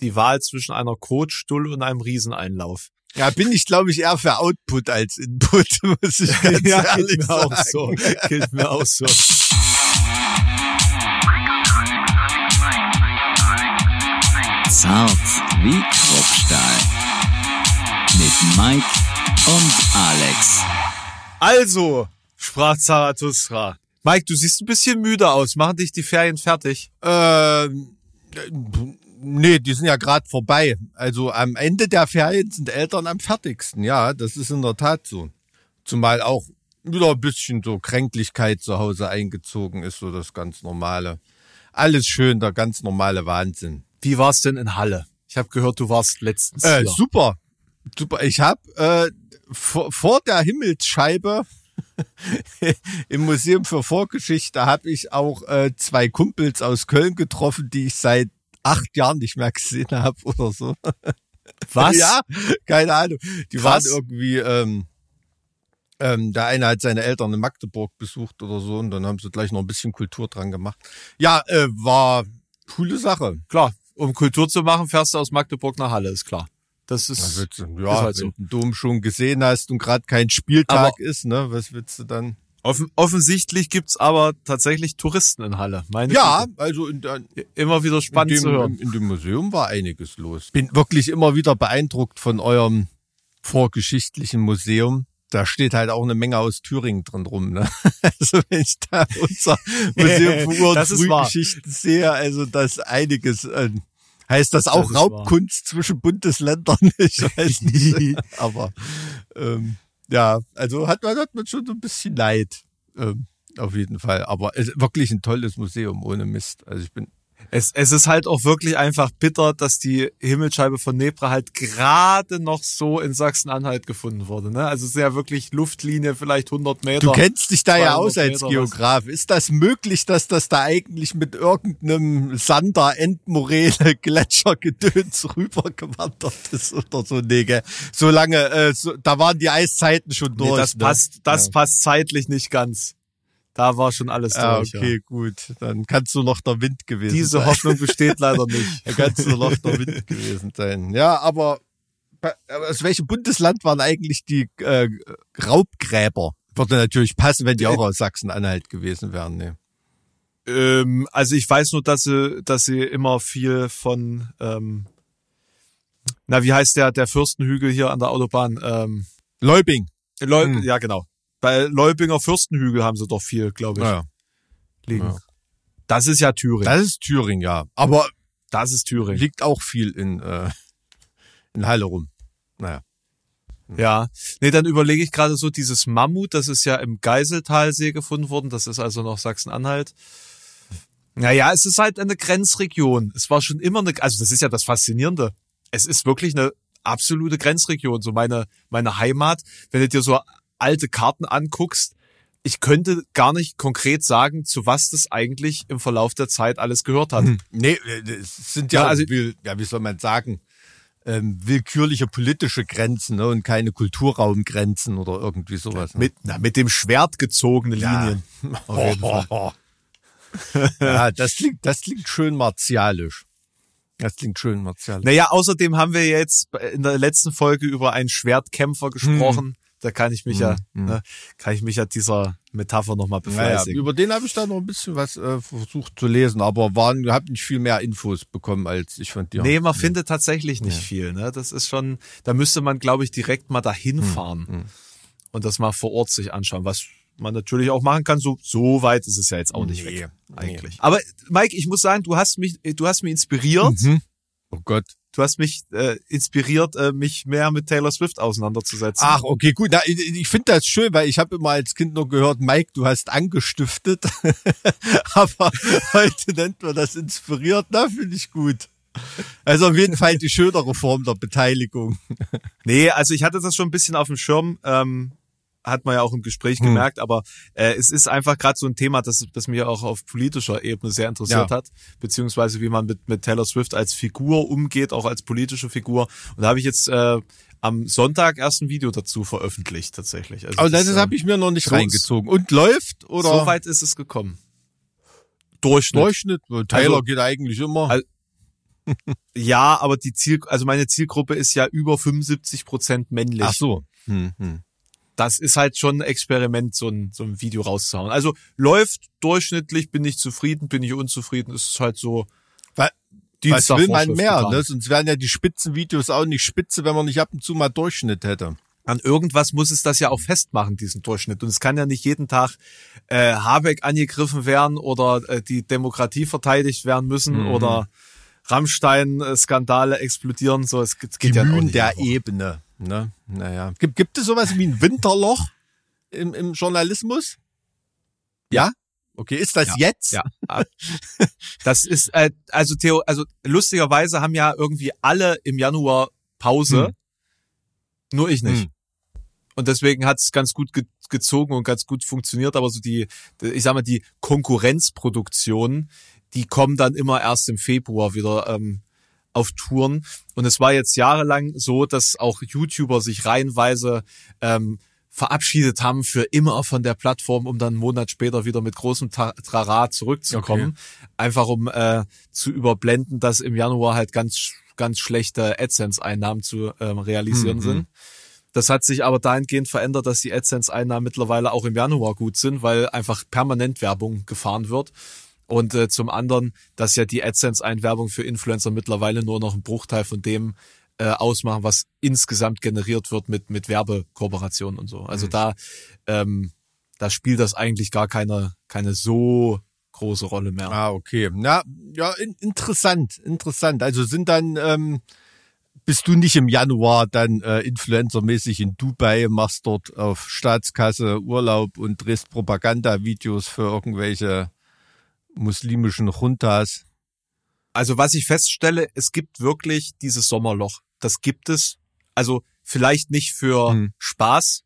die Wahl zwischen einer Kotstuhl und einem Rieseneinlauf. Ja, bin ich, glaube ich, eher für Output als Input, muss ich ganz ja, ehrlich geht mir sagen. auch so. Geht mir auch so. Zart wie Kruppstahl. Mit Mike und Alex. Also, sprach Zarathustra. Mike, du siehst ein bisschen müde aus. Machen dich die Ferien fertig? Ähm, äh, nee, die sind ja gerade vorbei. Also am Ende der Ferien sind Eltern am fertigsten. Ja, das ist in der Tat so. Zumal auch wieder ein bisschen so Kränklichkeit zu Hause eingezogen ist, so das ganz normale. Alles schön, der ganz normale Wahnsinn. Wie war's denn in Halle? Ich habe gehört, du warst letztens Äh, hier. super, super. Ich habe äh, vor, vor der Himmelsscheibe im Museum für Vorgeschichte habe ich auch äh, zwei Kumpels aus Köln getroffen, die ich seit acht Jahren nicht mehr gesehen habe oder so. Was? Ja, keine Ahnung. Die Krass. waren irgendwie, ähm, ähm, der eine hat seine Eltern in Magdeburg besucht oder so und dann haben sie gleich noch ein bisschen Kultur dran gemacht. Ja, äh, war coole Sache. Klar, um Kultur zu machen, fährst du aus Magdeburg nach Halle, ist klar. Das ist, du, ist ja, halt wenn so. du den Dom schon gesehen hast und gerade kein Spieltag Aber- ist, ne, was willst du dann? Offen, offensichtlich gibt's aber tatsächlich Touristen in Halle. Meine Ja, Güte. also in, der- immer wieder spannend in, dem, zu hören. in dem Museum war einiges los. Bin wirklich immer wieder beeindruckt von eurem vorgeschichtlichen Museum. Da steht halt auch eine Menge aus Thüringen drin rum. Ne? Also wenn ich da unser Museum für Ur- und Das ist wahr. Frühgeschichten sehe, also das einiges. Äh, heißt das auch ist Raubkunst zwischen Bundesländern? Ich weiß nicht. Aber ähm, ja, also hat man, hat man schon so ein bisschen Leid. Ähm, auf jeden Fall. Aber es ist wirklich ein tolles Museum, ohne Mist. Also ich bin Es, es ist halt auch wirklich einfach bitter, dass die Himmelscheibe von Nebra halt gerade noch so in Sachsen-Anhalt gefunden wurde. Ne? Also es ist ja wirklich Luftlinie, vielleicht 100 Meter. Du kennst dich da ja 200 aus als Meter was. Geograf. Ist das möglich, dass das da eigentlich mit irgendeinem Sander, Endmoräne, Gletschergedöns rübergewandert ist oder so? Nee, gell? So lange, äh, so, da waren die Eiszeiten schon durch. nee, das ne? passt, das ja. passt zeitlich nicht ganz. Da war schon alles Ah, durch. okay, Ja. gut. Dann kannst du noch der Wind gewesen Diese sein. Hoffnung besteht leider nicht. Da kannst du noch der Wind gewesen sein. Ja, aber aus welchem Bundesland waren eigentlich die äh, Raubgräber? Würde natürlich passen, wenn die auch aus Sachsen-Anhalt gewesen wären. Ne? Ähm, also ich weiß nur, dass sie, dass sie immer viel von, ähm, na wie heißt der, der Fürstenhügel hier an der Autobahn? Ähm, Leubing. Leu Hm. Ja, genau. Bei Leubinger Fürstenhügel haben sie doch viel, glaube ich, Ja. liegen. Ja. Das ist ja Thüringen. Das ist Thüringen, ja. Aber Das ist Thüringen. liegt auch viel in, äh, in Halle rum. Naja. Ja. Nee, dann überlege ich gerade so, dieses Mammut, das ist ja im Geiseltalsee gefunden worden. Das ist also noch Sachsen-Anhalt. Naja, es ist halt eine Grenzregion. Es war schon immer eine, also das ist ja das Faszinierende. Es ist wirklich eine absolute Grenzregion. So meine, meine Heimat, wenn du dir so alte Karten anguckst, ich könnte gar nicht konkret sagen, zu was das eigentlich im Verlauf der Zeit alles gehört hat. Nee, äh, es sind ja, Ja, also- will, ja, wie soll man sagen, ähm, willkürliche politische Grenzen ne, und keine Kulturraumgrenzen oder irgendwie sowas. Ne? Mit, na, mit dem Schwert gezogene Linien. Auf jeden Fall. ja, das klingt, das klingt schön martialisch. Das klingt schön martialisch. Naja, außerdem haben wir jetzt in der letzten Folge über einen Schwertkämpfer gesprochen. Da kann ich mich ja, ne, kann ich mich ja dieser Metapher nochmal Naja, befleißigen. über den habe ich da noch ein bisschen was äh, versucht zu lesen, aber waren, habe nicht viel mehr Infos bekommen als ich von dir. Nee, man findet tatsächlich nicht viel. Ne? Das ist schon, da müsste man, glaube ich, direkt mal dahin fahren und das mal vor Ort sich anschauen, was man natürlich auch machen kann. So, so weit ist es ja jetzt auch nicht Nee, weg, nee. eigentlich. Aber Mike, ich muss sagen, du hast mich, du hast mich inspiriert. Mhm. Oh Gott. Du hast mich äh, inspiriert, äh, mich mehr mit Taylor Swift auseinanderzusetzen. Ach, okay, gut. Na, ich ich finde das schön, weil ich habe immer als Kind nur gehört, Mike, du hast angestiftet. Aber heute nennt man das inspiriert. Na, finde ich gut. Also auf jeden Fall die schönere Form der Beteiligung. Nee, also ich hatte das schon ein bisschen auf dem Schirm, ähm, hat man ja auch im Gespräch Hm. gemerkt, aber äh, es ist einfach gerade so ein Thema, das, das mich auch auf politischer Ebene sehr interessiert Ja. hat, beziehungsweise wie man mit, mit Taylor Swift als Figur umgeht, auch als politische Figur. Und da habe ich jetzt äh, am Sonntag erst ein Video dazu veröffentlicht, tatsächlich. Also Aber das, äh, habe ich mir noch nicht so- reingezogen. Und läuft oder So weit ist es gekommen. Durchschnitt. Durchschnitt? Taylor Also- geht eigentlich immer. Al- Ja, aber die Ziel, also meine Zielgruppe ist ja über 75 Prozent männlich. Ach so. Hm, hm. Das ist halt schon ein Experiment, so ein, so ein Video rauszuhauen. Also läuft durchschnittlich, bin ich zufrieden, bin ich unzufrieden, ist halt so. Weil, was will man mehr? Ne? Sonst wären ja die Spitzenvideos auch nicht spitze, wenn man nicht ab und zu mal Durchschnitt hätte. An irgendwas muss es das ja auch festmachen, diesen Durchschnitt. Und es kann ja nicht jeden Tag äh, Habeck angegriffen werden oder äh, die Demokratie verteidigt werden müssen Mhm. oder Rammstein-Skandale explodieren. So, es geht, geht ja auch nicht. der Ebene. Ne? Naja. Gibt, gibt es sowas wie ein Winterloch im, im Journalismus? Ja? Okay, ist das Ja. jetzt? Ja. Das ist, äh, also Theo, also lustigerweise haben ja irgendwie alle im Januar Pause, Hm. nur ich nicht. Hm. Und deswegen hat es ganz gut ge gezogen und ganz gut funktioniert, aber so die, ich sag mal, die Konkurrenzproduktionen, die kommen dann immer erst im Februar wieder ähm, auf Touren. Und es war jetzt jahrelang so, dass auch YouTuber sich reihenweise ähm, verabschiedet haben für immer von der Plattform, um dann einen Monat später wieder mit großem Trara zurückzukommen. Einfach um äh, zu überblenden, dass im Januar halt ganz, ganz schlechte AdSense-Einnahmen zu ähm, realisieren Mhm. sind. Das hat sich aber dahingehend verändert, dass die AdSense-Einnahmen mittlerweile auch im Januar gut sind, weil einfach permanent Werbung gefahren wird. Und äh, zum anderen, dass ja die AdSense-Einwerbung für Influencer mittlerweile nur noch einen Bruchteil von dem äh, ausmachen, was insgesamt generiert wird mit, mit Werbekooperationen und so. Also da, ähm, da spielt das eigentlich gar keine, keine so große Rolle mehr. Ah, okay. Na, ja, in, interessant, interessant. Also sind dann, ähm, bist du nicht im Januar dann äh, influencermäßig in Dubai, machst dort auf Staatskasse Urlaub und drehst Propagandavideos für irgendwelche muslimischen Juntas. Also was ich feststelle, es gibt wirklich dieses Sommerloch. Das gibt es. Also vielleicht nicht für Hm. Spaß.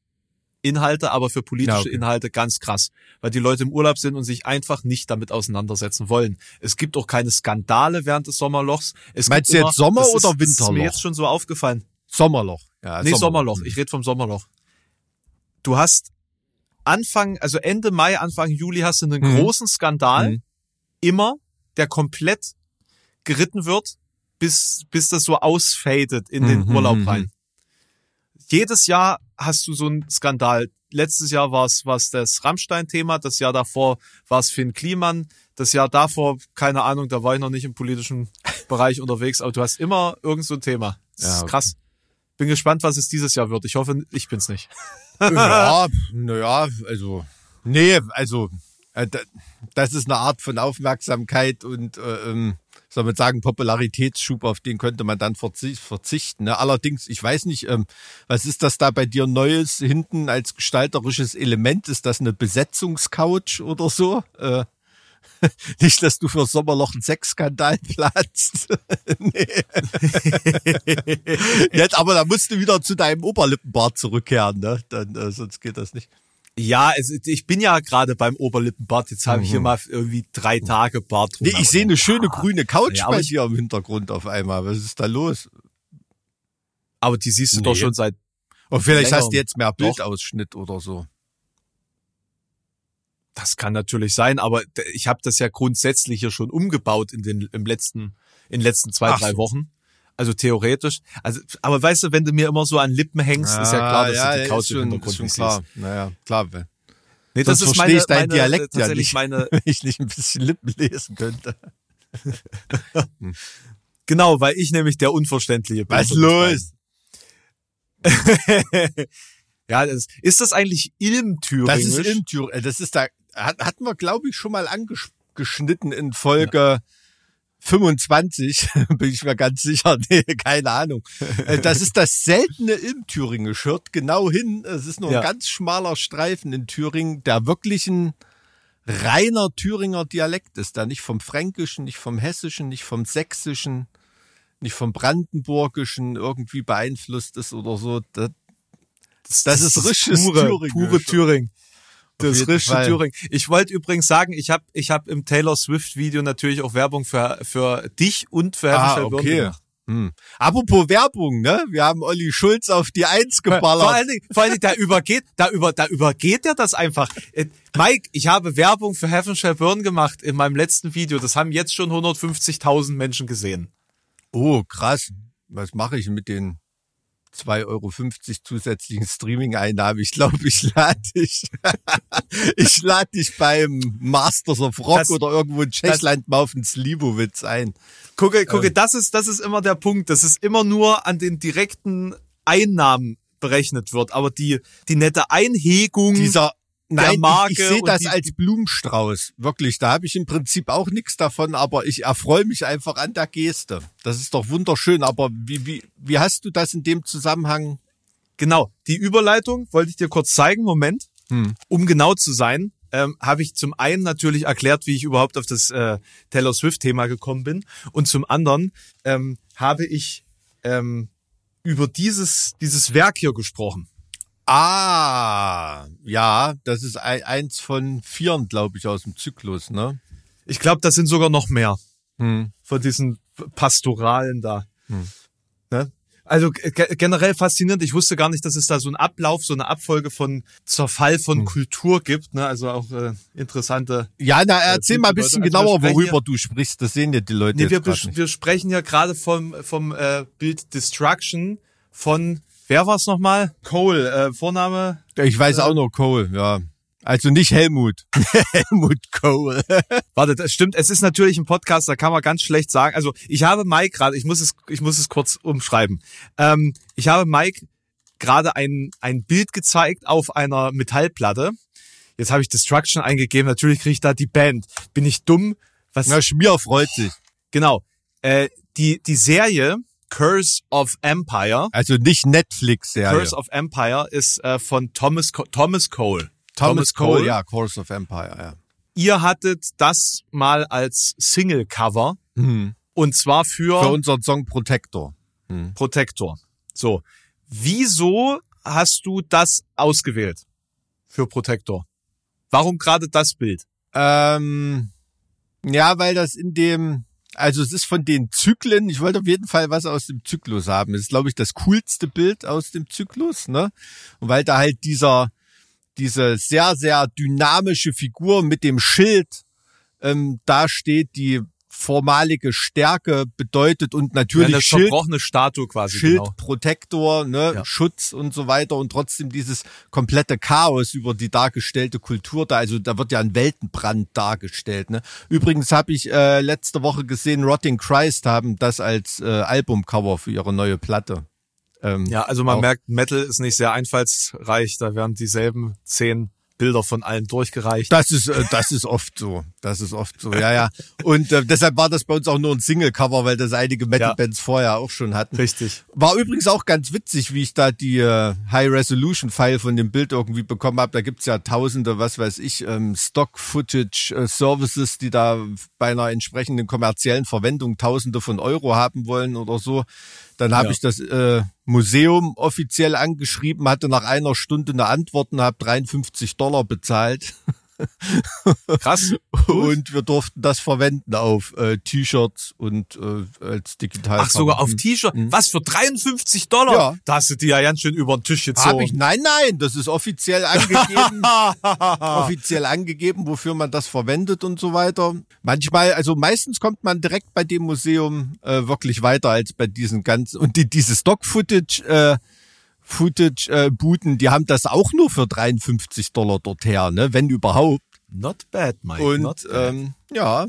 Inhalte, aber für politische Ja, okay. Inhalte ganz krass, weil die Leute im Urlaub sind und sich einfach nicht damit auseinandersetzen wollen. Es gibt auch keine Skandale während des Sommerlochs. Es Meinst du jetzt Sommer das ist, oder Das ist mir Winterloch? jetzt schon so aufgefallen. Sommerloch. Ja, Nee, Sommerloch. Ich rede vom Sommerloch. Du hast Anfang, also Ende Mai, Anfang Juli hast du einen Mhm. großen Skandal. Mhm. Immer, der komplett geritten wird, bis, bis das so ausfadet in den Mhm, Urlaub mhm. rein. Jedes Jahr hast du so einen Skandal. Letztes Jahr war es was das Rammstein-Thema, das Jahr davor war es Finn Kliman, das Jahr davor, keine Ahnung, da war ich noch nicht im politischen Bereich unterwegs, aber du hast immer irgend so ein Thema. Das Ja, ist okay. krass. Bin gespannt, was es dieses Jahr wird. Ich hoffe, ich bin's nicht. Ja, naja, also, nee, also, das ist eine Art von Aufmerksamkeit und, äh, ähm, soll man sagen, Popularitätsschub, auf den könnte man dann verzi- verzichten. Ne? Allerdings, ich weiß nicht, ähm, was ist das da bei dir Neues hinten als gestalterisches Element? Ist das eine Besetzungscouch oder so? Äh, nicht, dass du für Sommerloch einen Sexskandal nee. Jetzt, aber da musst du wieder zu deinem Oberlippenbart zurückkehren, ne? Dann, äh, sonst geht das nicht. Ja, es, ich bin ja gerade beim Oberlippenbart. Jetzt habe ich hier mal irgendwie drei Tage Bart Mhm. Nee, ich sehe eine schöne grüne Couch Ja, bei ich- dir im Hintergrund auf einmal. Was ist da los? Aber die siehst du doch Nee. schon seit. Und vielleicht Länger. hast du jetzt mehr Doch. Bildausschnitt oder so. Das kann natürlich sein, aber ich habe das ja grundsätzlich hier schon umgebaut in den im letzten in den letzten zwei Ach drei so. Wochen. Also theoretisch. Also, aber weißt du, wenn du mir immer so an Lippen hängst, ist ja klar, dass du die Couch ist im schon, Hintergrund schon nicht klar. siehst. Naja, klar. Nee, das Sonst ist verstehe meine, ich deinen meine Dialekt ja nicht. meine wenn ich nicht ein bisschen Lippen lesen könnte. genau, weil ich nämlich der unverständliche bin. Was los? ja, das, ist das eigentlich Ilm-Thüringisch? Das ist in Thür äh, Das ist da, hat, hatten wir, glaube ich, schon mal angeschnitten in Folge 25, bin ich mir ganz sicher. Nee, keine Ahnung. Äh, Das ist das seltene im Thüringisch. Hört genau hin. Es ist nur Ja. ein ganz schmaler Streifen in Thüringen, der wirklich ein reiner Thüringer Dialekt ist. Der nicht vom Fränkischen, nicht vom Hessischen, nicht vom Sächsischen, nicht vom Brandenburgischen irgendwie beeinflusst ist oder so. Das, das ist richtiges pure, Thüringisch. pure Thüringen. Das richtige Fall. Thüringen. Ich wollte übrigens sagen, ich habe ich hab im Taylor Swift Video natürlich auch Werbung für, für dich und für Ah, Herr okay. gemacht. Hm. Apropos Werbung, ne? Wir haben Olli Schulz auf die Eins Vor geballert. allen Dingen, vor allen Dingen, da übergeht, da über, da übergeht er das einfach. Äh, Mike, ich habe Werbung für Heaven Shall Burn gemacht in meinem letzten Video. Das haben jetzt schon 150.000 Menschen gesehen. Oh, krass. Was mache ich mit den 2,50 Euro zusätzlichen Streaming-Einnahmen? Ich glaube, ich lade dich, ich lade dich beim Masters of Rock Das- oder irgendwo in Tschechland mal auf den Slivovitz ein. Gucke, gucke, das ist, das ist immer der Punkt. Das ist immer nur an den direkten Einnahmen berechnet wird. Aber die, die nette Einhegung. Dieser Nein, ich, ich sehe das als Blumenstrauß. Wirklich, da habe ich im Prinzip auch nichts davon, aber ich erfreue mich einfach an der Geste. Das ist doch wunderschön. Aber wie, wie, wie hast du das in dem Zusammenhang? Genau, die Überleitung wollte ich dir kurz zeigen. Moment. Hm. Um genau zu sein, ähm, habe ich zum einen natürlich erklärt, wie ich überhaupt auf das äh, Taylor Swift-Thema gekommen bin. Und zum anderen ähm, habe ich ähm, über dieses, dieses Werk hier gesprochen. Ah, ja, das ist ein, eins von vieren, glaube ich, aus dem Zyklus, ne? Ich glaube, das sind sogar noch mehr Hm. von diesen Pastoralen da. Ne? Also ge generell faszinierend. Ich wusste gar nicht, dass es da so einen Ablauf, so eine Abfolge von Zerfall von Kultur gibt. Ne? Also auch äh, interessante. Ja, na, erzähl mal ein bisschen Also genauer, worüber du sprichst. Das sehen ja die Leute Nee, wir, nicht. wir sprechen ja gerade vom, vom äh, Bild Destruction von, wer war es nochmal? Cole, äh, Vorname. Ich weiß auch nur Cole, ja. Also nicht Helmut. Helmut Cole. Warte, das stimmt. Es ist natürlich ein Podcast, da kann man ganz schlecht sagen. Also ich habe Mike gerade, ich muss es, ich muss es kurz umschreiben. Ähm, ich habe Mike gerade ein, ein Bild gezeigt auf einer Metallplatte. Jetzt habe ich Destruction eingegeben. Natürlich kriege ich da die Band. Bin ich dumm? Was? Na, Schmier freut sich. Genau. Äh, die, die Serie Curse of Empire. Also nicht Netflix-Serie. Curse of Empire ist äh, von Thomas, Co Thomas Cole. Thomas Cole, ja, Curse of Empire, ja. Ihr hattet das mal als Single-Cover. Hm. Und zwar für, Für unseren Song Protector. Protector. So. Wieso hast du das ausgewählt für Protector? Warum gerade das Bild? Ähm, ja, weil das in dem, also es ist von den Zyklen, ich wollte auf jeden Fall was aus dem Zyklus haben. Es ist, glaube ich, das coolste Bild aus dem Zyklus, ne? Und weil da halt dieser, diese sehr, sehr dynamische Figur mit dem Schild ähm, da steht, die formalige Stärke bedeutet und Ja, natürlich eine Schild, zerbrochene Statue quasi. Genau. Schildprotektor, ne, Ja. Schutz und so weiter und trotzdem dieses komplette Chaos über die dargestellte Kultur da. Also da wird ja ein Weltenbrand dargestellt. Ne. Übrigens habe ich äh, letzte Woche gesehen, Rotting Christ haben das als äh, Albumcover für ihre neue Platte. Ähm, Ja, also man auch. merkt, Metal ist nicht sehr einfallsreich. Da werden dieselben zehn Bilder von allen durchgereicht. Das ist, äh, das ist oft so. Das ist oft so, ja, ja. Und äh, deshalb war das bei uns auch nur ein Single-Cover, weil das einige Metal-Bands vorher auch schon hatten. Richtig. War übrigens auch ganz witzig, wie ich da die äh, High-Resolution-File von dem Bild irgendwie bekommen habe. Da gibt's ja tausende, was weiß ich, ähm, Stock-Footage-Services, die da bei einer entsprechenden kommerziellen Verwendung tausende von Euro haben wollen oder so. Dann habe Ja. ich das äh, Museum offiziell angeschrieben, hatte nach einer Stunde eine Antwort und habe 53 Dollar bezahlt. Krass. Und wir durften das verwenden auf äh, T-Shirts und äh, als digital. Ach, sogar auf T-Shirt. Was für 53 Dollar? Mhm. Ja. Da hast du die ja ganz schön über den Tisch gezogen. Hab ich? Nein, nein, das ist offiziell angegeben. offiziell angegeben, wofür man das verwendet und so weiter. Manchmal, also meistens kommt man direkt bei dem Museum äh, wirklich weiter als bei diesen ganzen und die, diese Stock-Footage. Äh, Footage-Buden, die haben das auch nur für 53 Dollar dort her, ne? wenn überhaupt. Not bad, Mike. Und not bad. ähm, ja,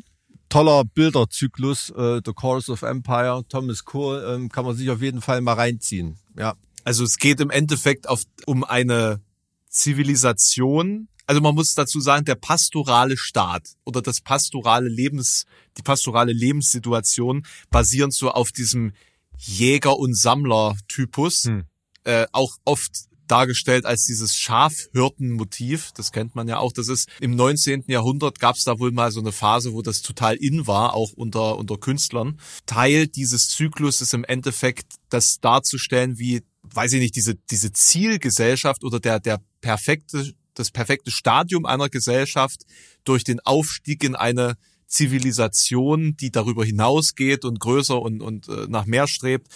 toller Bilderzyklus, äh, The Course of Empire, Thomas Cole, ähm, kann man sich auf jeden Fall mal reinziehen. Ja. Also es geht im Endeffekt auf, um eine Zivilisation. Also man muss dazu sagen, der pastorale Staat oder das pastorale Lebens, die pastorale Lebenssituation basieren so auf diesem Jäger- und Sammler-Typus. Hm. Äh, auch oft dargestellt als dieses Schafhirtenmotiv. Das kennt man ja auch. Das ist im 19. Jahrhundert gab es da wohl mal so eine Phase, wo das total in war, auch unter, unter Künstlern. Teil dieses Zyklus ist im Endeffekt, das darzustellen, wie, weiß ich nicht, diese, diese Zielgesellschaft oder der, der perfekte, das perfekte Stadium einer Gesellschaft durch den Aufstieg in eine Zivilisation, die darüber hinausgeht und größer und, und äh, nach mehr strebt,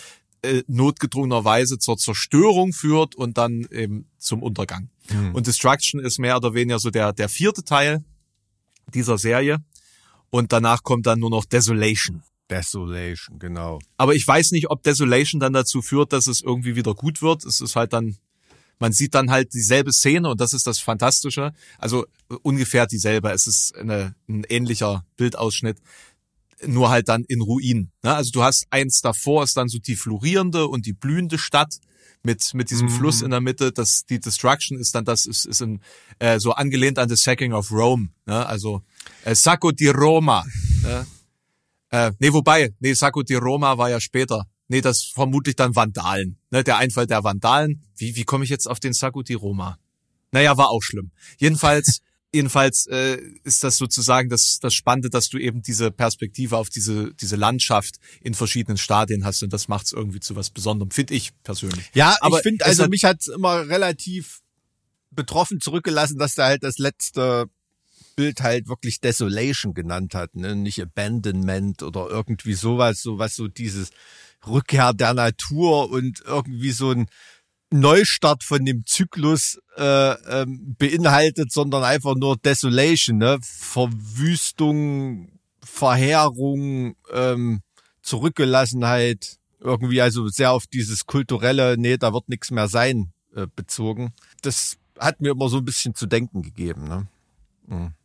äh, notgedrungenerweise zur Zerstörung führt und dann eben zum Untergang. Und Destruction ist mehr oder weniger so der, der vierte Teil dieser Serie. Und danach kommt dann nur noch Desolation. Desolation, genau. Aber ich weiß nicht, ob Desolation dann dazu führt, dass es irgendwie wieder gut wird. Es ist halt dann, man sieht dann halt dieselbe Szene und das ist das Fantastische. Also ungefähr dieselbe. Es ist eine, ein ähnlicher Bildausschnitt, nur halt dann in Ruinen. Ne? Also du hast eins davor, ist dann so die florierende und die blühende Stadt mit mit diesem Mhm. Fluss in der Mitte. Das die Destruction ist dann das ist ist in, äh, so angelehnt an the Sacking of Rome. Ne? Also äh, Sacco di Roma. Ne? Äh, nee, wobei, nee, Sacco di Roma war ja später. Nee, das vermutlich dann Vandalen. Ne, der Einfall der Vandalen. Wie, wie komme ich jetzt auf den Sacco di Roma? Naja, war auch schlimm. Jedenfalls, jedenfalls äh, ist das sozusagen das, das Spannende, dass du eben diese Perspektive auf diese, diese Landschaft in verschiedenen Stadien hast und das macht es irgendwie zu was Besonderem, finde ich persönlich. Ja, Aber ich finde, also hat- mich hat's immer relativ betroffen zurückgelassen, dass der halt das letzte Bild halt wirklich Desolation genannt hat, ne? nicht Abandonment oder irgendwie sowas, so was so dieses Rückkehr der Natur und irgendwie so ein Neustart von dem Zyklus äh, ähm, beinhaltet, sondern einfach nur Desolation, ne? Verwüstung, Verheerung, ähm, Zurückgelassenheit, irgendwie also sehr auf dieses kulturelle, nee, da wird nichts mehr sein, äh, bezogen. Das hat mir immer so ein bisschen zu denken gegeben. Ne?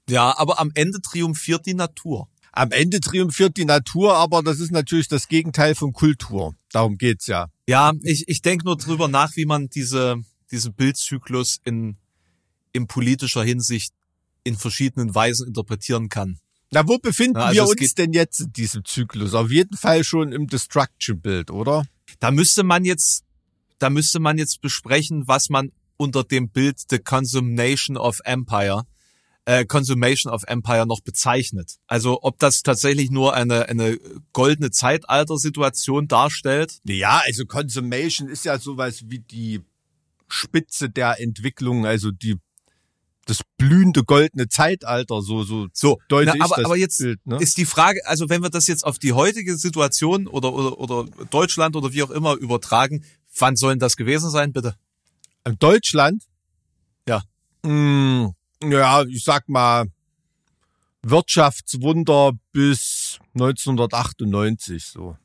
Ja, aber am Ende triumphiert die Natur. Am Ende triumphiert die Natur, aber das ist natürlich das Gegenteil von Kultur. Darum geht's ja. Ja, ich, ich denke nur drüber nach, wie man diese, diesen Bildzyklus in, in politischer Hinsicht in verschiedenen Weisen interpretieren kann. Na, wo befinden Ja, also wir uns denn jetzt in diesem Zyklus? Auf jeden Fall schon im Destruction-Bild, oder? Da müsste man jetzt, da müsste man jetzt besprechen, was man unter dem Bild The Consummation of Empire, äh, Consummation of Empire noch bezeichnet. Also ob das tatsächlich nur eine, eine goldene Zeitalter-Situation darstellt. Ja, also Consummation ist ja sowas wie die Spitze der Entwicklung, also die das blühende goldene Zeitalter, so so So, deute na, ich aber, das aber jetzt Bild, ne? ist die Frage, also wenn wir das jetzt auf die heutige Situation oder, oder, oder Deutschland oder wie auch immer übertragen, wann sollen das gewesen sein, bitte? Deutschland? Ja. Mm, ja, ich sag mal Wirtschaftswunder bis 1998 so.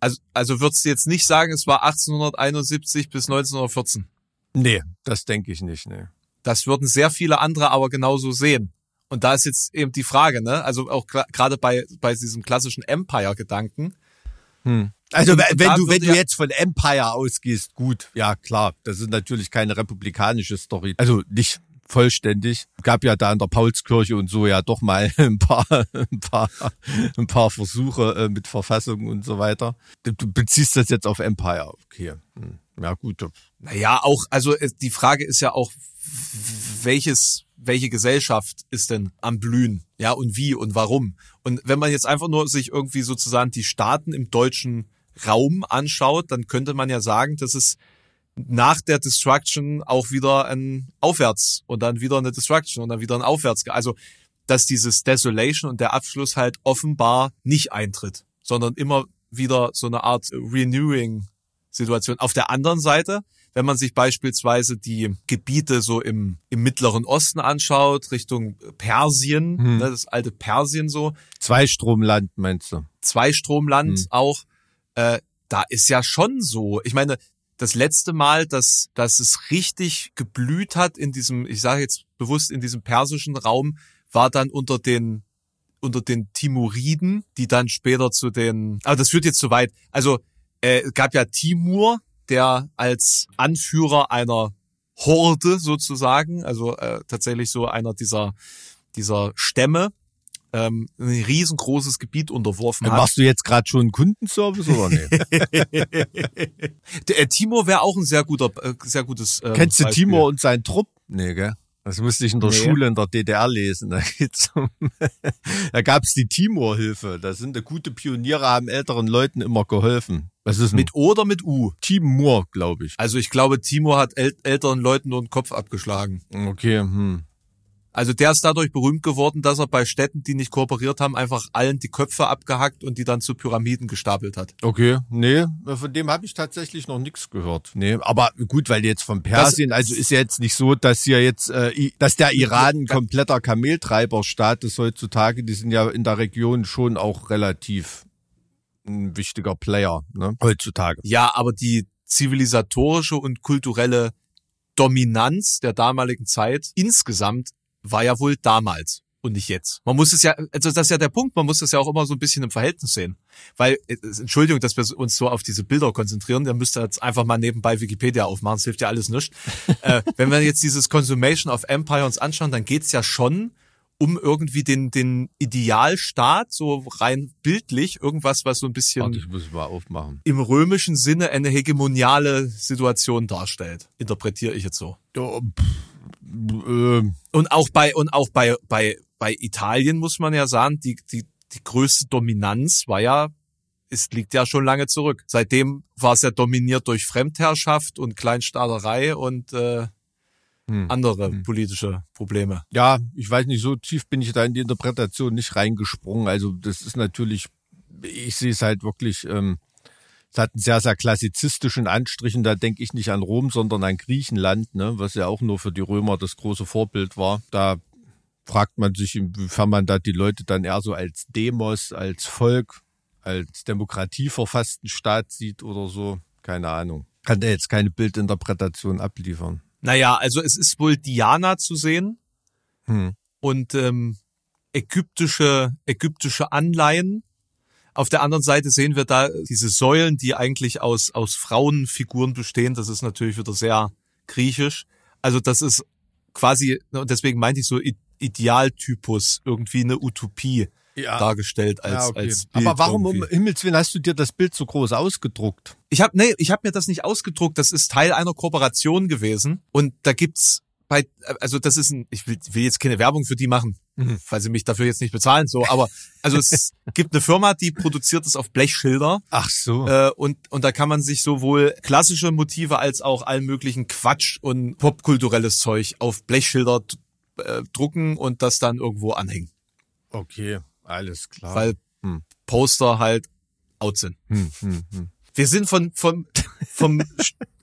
Also, also würdest du jetzt nicht sagen, es war 1871 bis 1914? Nee, das denke ich nicht, nee. Das würden sehr viele andere aber genauso sehen. Und da ist jetzt eben die Frage, ne? Also auch gerade bei, bei diesem klassischen Empire-Gedanken. Also Und- wenn und da du wenn du jetzt von Empire ausgehst, gut, ja klar, das ist natürlich keine republikanische Story. Also nicht vollständig. Gab ja da in der Paulskirche und so ja doch mal ein paar ein paar ein paar Versuche äh, mit Verfassung und so weiter. Du beziehst das jetzt auf Empire, okay. Hm. Ja gut. Naja, auch, also die Frage ist ja auch, welches, welche Gesellschaft ist denn am Blühen? Ja, und wie und warum? Und wenn man jetzt einfach nur sich irgendwie sozusagen die Staaten im deutschen Raum anschaut, dann könnte man ja sagen, dass es nach der Destruction auch wieder ein Aufwärts und dann wieder eine Destruction und dann wieder ein Aufwärts. Also, dass dieses Desolation und der Abschluss halt offenbar nicht eintritt, sondern immer wieder so eine Art Renewing Situation. Auf der anderen Seite, wenn man sich beispielsweise die Gebiete so im, im Mittleren Osten anschaut, Richtung Persien, Hm. ne, das alte Persien so, Zweistromland meinst du? Zweistromland Hm. auch, äh, da ist ja schon so. Ich meine, das letzte Mal, dass, dass es richtig geblüht hat in diesem, ich sage jetzt bewusst in diesem persischen Raum, war dann unter den unter den Timuriden, die dann später zu den, aber das führt jetzt zu weit. Also äh, gab ja Timur, der als Anführer einer Horde sozusagen, also äh, tatsächlich so einer dieser dieser Stämme, ähm, ein riesengroßes Gebiet unterworfen hat. Machst du jetzt gerade schon einen Kundenservice oder nee? Der äh, Timur wäre auch ein sehr guter, äh, sehr gutes. Ähm, Kennst du Beispiel. Timur und seinen Trupp? Nee, gell? Das musste ich in der Nee. Schule in der DDR lesen. Da geht's um, da gab's die Timor-Hilfe. Da sind gute Pioniere, haben älteren Leuten immer geholfen. Was ist Mit mit O oder mit U? Timur, glaube ich. Also ich glaube, Timur hat äl älteren Leuten nur den Kopf abgeschlagen. Okay, hm. Also der ist dadurch berühmt geworden, dass er bei Städten, die nicht kooperiert haben, einfach allen die Köpfe abgehackt und die dann zu Pyramiden gestapelt hat. Okay, nee, von dem habe ich tatsächlich noch nichts gehört. Nee, aber gut, weil jetzt von Persien, also ist ja jetzt nicht so, dass hier jetzt, äh, dass der Iran ein kompletter Kameltreiberstaat ist heutzutage. Die sind ja in der Region schon auch relativ ein wichtiger Player ne, heutzutage. Ja, aber die zivilisatorische und kulturelle Dominanz der damaligen Zeit insgesamt war ja wohl damals und nicht jetzt. Man muss es ja, also das ist ja der Punkt, man muss das ja auch immer so ein bisschen im Verhältnis sehen. Weil, äh, Entschuldigung, dass wir uns so auf diese Bilder konzentrieren, der müsste jetzt einfach mal nebenbei Wikipedia aufmachen, das hilft ja alles nicht. äh, wenn wir jetzt dieses Consumation of Empire uns anschauen, dann geht's ja schon um irgendwie den, den Idealstaat, so rein bildlich, irgendwas, was so ein bisschen Warte, ich muss mal aufmachen. im römischen Sinne eine hegemoniale Situation darstellt. Interpretiere ich jetzt so. Pff, ähm, Und auch bei, und auch bei, bei, bei Italien muss man ja sagen, die, die, die größte Dominanz war ja, es liegt ja schon lange zurück. Seitdem war es ja dominiert durch Fremdherrschaft und Kleinstaaterei und äh, Hm. andere politische Probleme. ja, ich weiß nicht, so tief bin ich da in die Interpretation nicht reingesprungen. Also das ist natürlich, ich sehe es halt wirklich, ähm, es hat einen sehr, sehr klassizistischen Anstrichen. Da denke ich nicht an Rom, sondern an Griechenland, ne, was ja auch nur für die Römer das große Vorbild war. Da fragt man sich, inwiefern man da die Leute dann eher so als Demos, als Volk, als demokratieverfassten Staat sieht oder so. Keine Ahnung. Kann der jetzt keine Bildinterpretation abliefern. Naja, also es ist wohl Diana zu sehen Hm. und ähm, ägyptische, ägyptische Anleihen. Auf der anderen Seite sehen wir da diese Säulen, die eigentlich aus, aus Frauenfiguren bestehen. Das ist natürlich wieder sehr griechisch. Also das ist quasi, und deswegen meinte ich so Idealtypus, irgendwie eine Utopie Ja. dargestellt als, Ja, okay. als Bild Aber warum um irgendwie. Himmels Willen hast du dir das Bild so groß ausgedruckt? Ich habe nee, ich habe mir das nicht ausgedruckt. Das ist Teil einer Kooperation gewesen und da gibt's bei also das ist ein ich will, will jetzt keine Werbung für die machen, Mhm. weil sie mich dafür jetzt nicht bezahlen so, aber also es gibt eine Firma, die produziert es auf Blechschilder Ach so. äh, und und da kann man sich sowohl klassische Motive als auch allen möglichen Quatsch und popkulturelles Zeug auf Blechschilder äh, drucken und das dann irgendwo anhängen, Okay, alles klar. weil Hm. Poster halt out sind. hm, hm, hm. Wir sind von, vom, vom,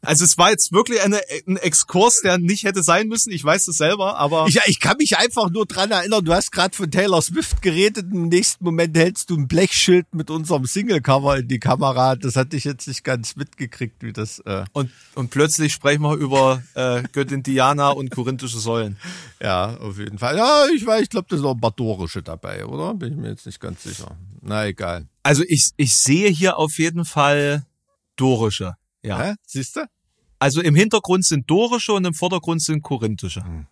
also es war jetzt wirklich eine, ein Exkurs, der nicht hätte sein müssen. Ich weiß es selber, aber Ich, ich kann mich einfach nur dran erinnern, du hast gerade von Taylor Swift geredet, im nächsten Moment hältst du ein Blechschild mit unserem Singlecover in die Kamera. Das hatte ich jetzt nicht ganz mitgekriegt, wie das. Äh, und, und plötzlich sprechen wir über äh, Göttin Diana und korinthische Säulen. ja, auf jeden Fall. Ja, ich weiß, ich glaube, da ist noch ein paar Dorische dabei, oder? Bin ich mir jetzt nicht ganz sicher. Na egal. Also ich, ich sehe hier auf jeden Fall dorische. Ja. Hä? Siehst du? Also im Hintergrund sind dorische und im Vordergrund sind korinthische. Hm.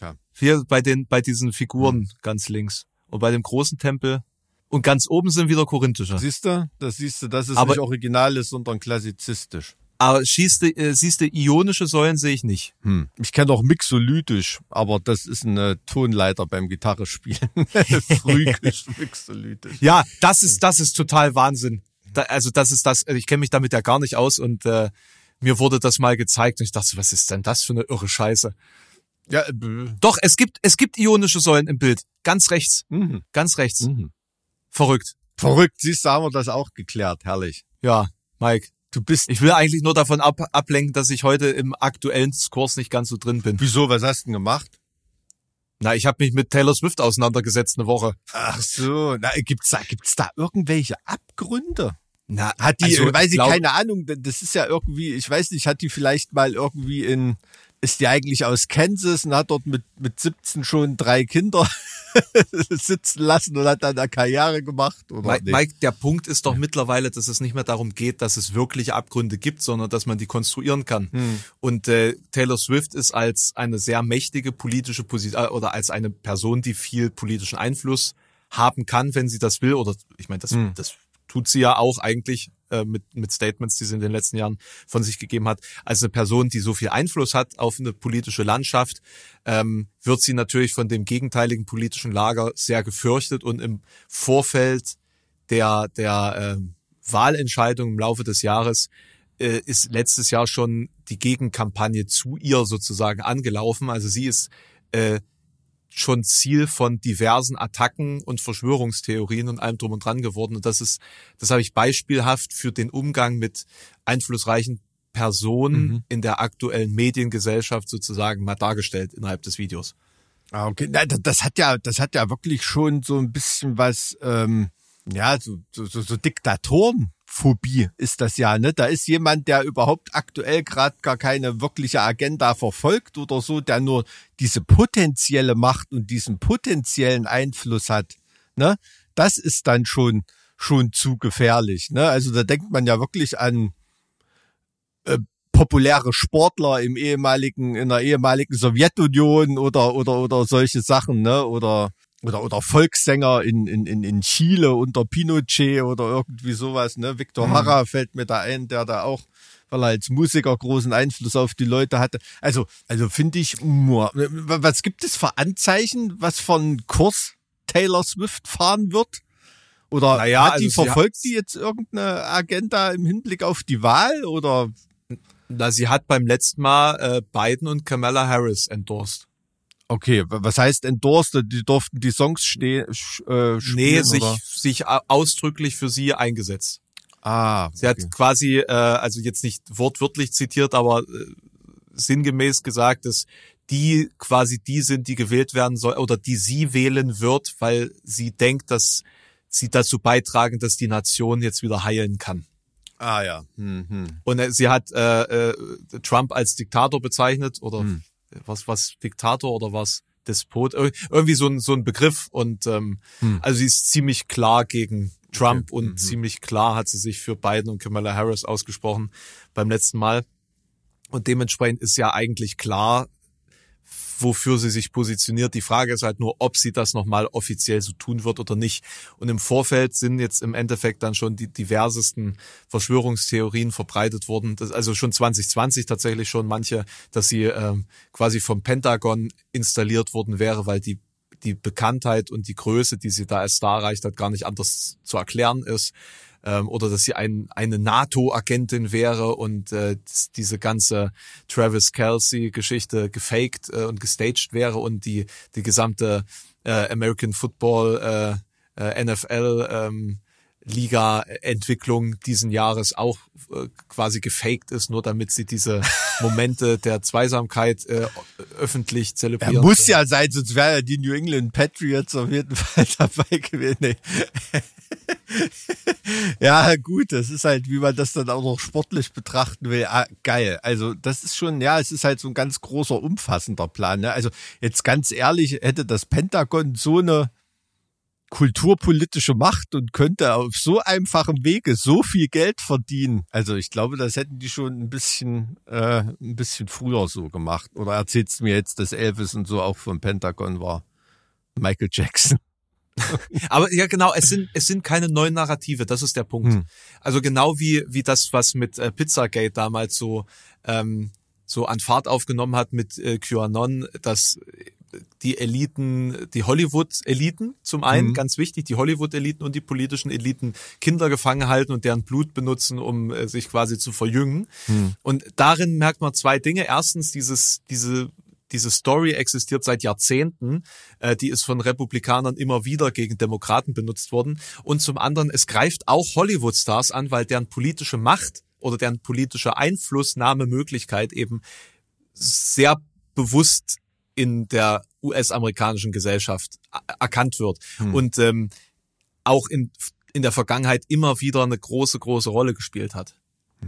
Ja. Hier bei den, bei diesen Figuren ganz links. Und bei dem großen Tempel. Und ganz oben sind wieder korinthische. Siehst du? Das siehst du, dass es Aber- nicht original ist, sondern klassizistisch. Aber schießt, du, äh, siehst du, ionische Säulen sehe ich nicht. Hm. Ich kenne auch Mixolytisch, aber das ist eine Tonleiter beim Gitarrespielen. Phrygisch Mixolytisch. Ja, das ist, das ist total Wahnsinn. Da, also das ist das, ich kenne mich damit ja gar nicht aus und äh, mir wurde das mal gezeigt und ich dachte, was ist denn das für eine irre Scheiße? Ja, äh, Doch, es gibt, es gibt ionische Säulen im Bild. Ganz rechts. mhm. Ganz rechts. Mhm. Verrückt. Verrückt, siehst du, haben wir das auch geklärt. Herrlich. Ja, Mike. Du bist. Ich will eigentlich nur davon ab, ablenken, dass ich heute im aktuellen Diskurs nicht ganz so drin bin. Wieso, was hast du denn gemacht? Na, ich habe mich mit Taylor Swift auseinandergesetzt eine Woche. Ach so, na, gibt's da, gibt's da irgendwelche Abgründe? Na, Hat die, also, weiß ich, glaub- keine Ahnung, das ist ja irgendwie, ich weiß nicht, hat die vielleicht mal irgendwie in, ist die eigentlich aus Kansas und hat dort mit, mit 17 schon drei Kinder sitzen lassen und hat dann eine Karriere gemacht? Oder Mike? Mike, der Punkt ist doch mittlerweile, dass es nicht mehr darum geht, dass es wirkliche Abgründe gibt, sondern dass man die konstruieren kann. Hm. Und äh, Taylor Swift ist als eine sehr mächtige politische Position äh, oder als eine Person, die viel politischen Einfluss haben kann, wenn sie das will. Oder ich meine, das, Hm. das tut sie ja auch eigentlich äh, mit, mit Statements, die sie in den letzten Jahren von sich gegeben hat. Als eine Person, die so viel Einfluss hat auf eine politische Landschaft, ähm, wird sie natürlich von dem gegenteiligen politischen Lager sehr gefürchtet und im Vorfeld der, der ähm, Wahlentscheidung im Laufe des Jahres äh, ist letztes Jahr schon die Gegenkampagne zu ihr sozusagen angelaufen. Also sie ist äh, schon Ziel von diversen Attacken und Verschwörungstheorien und allem drum und dran geworden. Und das ist, das habe ich beispielhaft für den Umgang mit einflussreichen Personen Mhm. in der aktuellen Mediengesellschaft sozusagen mal dargestellt innerhalb des Videos. Ah, okay. Nein, das, hat ja, das hat ja wirklich schon so ein bisschen was, ähm, ja, so, so, so, so Diktatorenphobie ist das ja, ne? Da ist jemand, der überhaupt aktuell gerade gar keine wirkliche Agenda verfolgt oder so, der nur diese potenzielle Macht und diesen potenziellen Einfluss hat, ne? Das ist dann schon, schon zu gefährlich, ne? Also da denkt man ja wirklich an äh, populäre Sportler im ehemaligen, in der ehemaligen Sowjetunion oder, oder, oder solche Sachen, ne? Oder, oder, oder Volkssänger in, in, in, in Chile unter Pinochet oder irgendwie sowas, ne? Victor Hara fällt mir da ein, der da auch, weil er als Musiker großen Einfluss auf die Leute hatte. Also, also finde ich, was gibt es für Anzeichen, was von Kurs Taylor Swift fahren wird? Oder Naja, hat also die sie verfolgt die jetzt irgendeine Agenda im Hinblick auf die Wahl oder Na, sie hat beim letzten Mal äh, Biden und Kamala Harris endorsed. Okay, wa- was heißt endorsed? Die durften die Songs ste äh, spielen? Nee, sich, oder? sich au- ausdrücklich für sie eingesetzt. Ah, Sie hat quasi, äh, also jetzt nicht wortwörtlich zitiert, aber äh, sinngemäß gesagt, dass die quasi die sind, die gewählt werden soll oder die sie wählen wird, weil sie denkt, dass sie dazu beitragen, dass die Nation jetzt wieder heilen kann. ah ja. Hm, hm. Und äh, sie hat äh, äh, Trump als Diktator bezeichnet oder Hm. Was was Diktator oder was Despot Ir- irgendwie so ein so ein Begriff und ähm, Hm. also sie ist ziemlich klar gegen Trump und Mhm. ziemlich klar hat sie sich für Biden und Kamala Harris ausgesprochen beim letzten Mal und dementsprechend ist ja eigentlich klar wofür sie sich positioniert. Die Frage ist halt nur, ob sie das nochmal offiziell so tun wird oder nicht. Und im Vorfeld sind jetzt im Endeffekt dann schon die diversesten Verschwörungstheorien verbreitet worden. Das, also schon 2020 tatsächlich schon manche, dass sie ähm, quasi vom Pentagon installiert worden wäre, weil die die Bekanntheit und die Größe, die sie da als Star erreicht hat, gar nicht anders zu erklären ist. Ähm, oder dass sie ein, eine NATO-Agentin wäre und äh, diese ganze Travis Kelsey-Geschichte gefaked äh, und gestaged wäre und die, die gesamte äh, American Football, äh, äh, NFL, ähm, Liga-Entwicklung diesen Jahres auch äh, quasi gefaked ist, nur damit sie diese Momente der Zweisamkeit äh, öffentlich Er zelebrieren. muss können. ja sein, sonst wäre ja die New England Patriots auf jeden Fall dabei gewesen. Nee. ja, gut, das ist halt, wie man das dann auch noch sportlich betrachten will. Ah, geil. Also, das ist schon, ja, es ist halt so ein ganz großer, umfassender Plan. Ne? Also, jetzt ganz ehrlich, hätte das Pentagon so eine kulturpolitische Macht und könnte auf so einfachem Wege so viel Geld verdienen. Also ich glaube, das hätten die schon ein bisschen, äh, ein bisschen früher so gemacht. Oder erzählst du mir jetzt, dass Elvis und so auch vom Pentagon war? Michael Jackson. Aber ja, genau, es sind, es sind keine neuen Narrative, das ist der Punkt. Hm. Also genau wie, wie das, was mit äh, Pizzagate damals so, ähm, so an Fahrt aufgenommen hat mit äh, QAnon, dass die Eliten, die Hollywood-Eliten zum einen, Mhm. ganz wichtig, die Hollywood-Eliten und die politischen Eliten Kinder gefangen halten und deren Blut benutzen, um äh, sich quasi zu verjüngen. Hm. Und darin merkt man zwei Dinge. Erstens, dieses, diese, diese Story existiert seit Jahrzehnten. Äh, die ist von Republikanern immer wieder gegen Demokraten benutzt worden. Und zum anderen, es greift auch Hollywood-Stars an, weil deren politische Macht oder deren politische Einflussnahmemöglichkeit eben sehr bewusst in der US-amerikanischen Gesellschaft erkannt wird. Hm. Und ähm, auch in, in der Vergangenheit immer wieder eine große, große Rolle gespielt hat.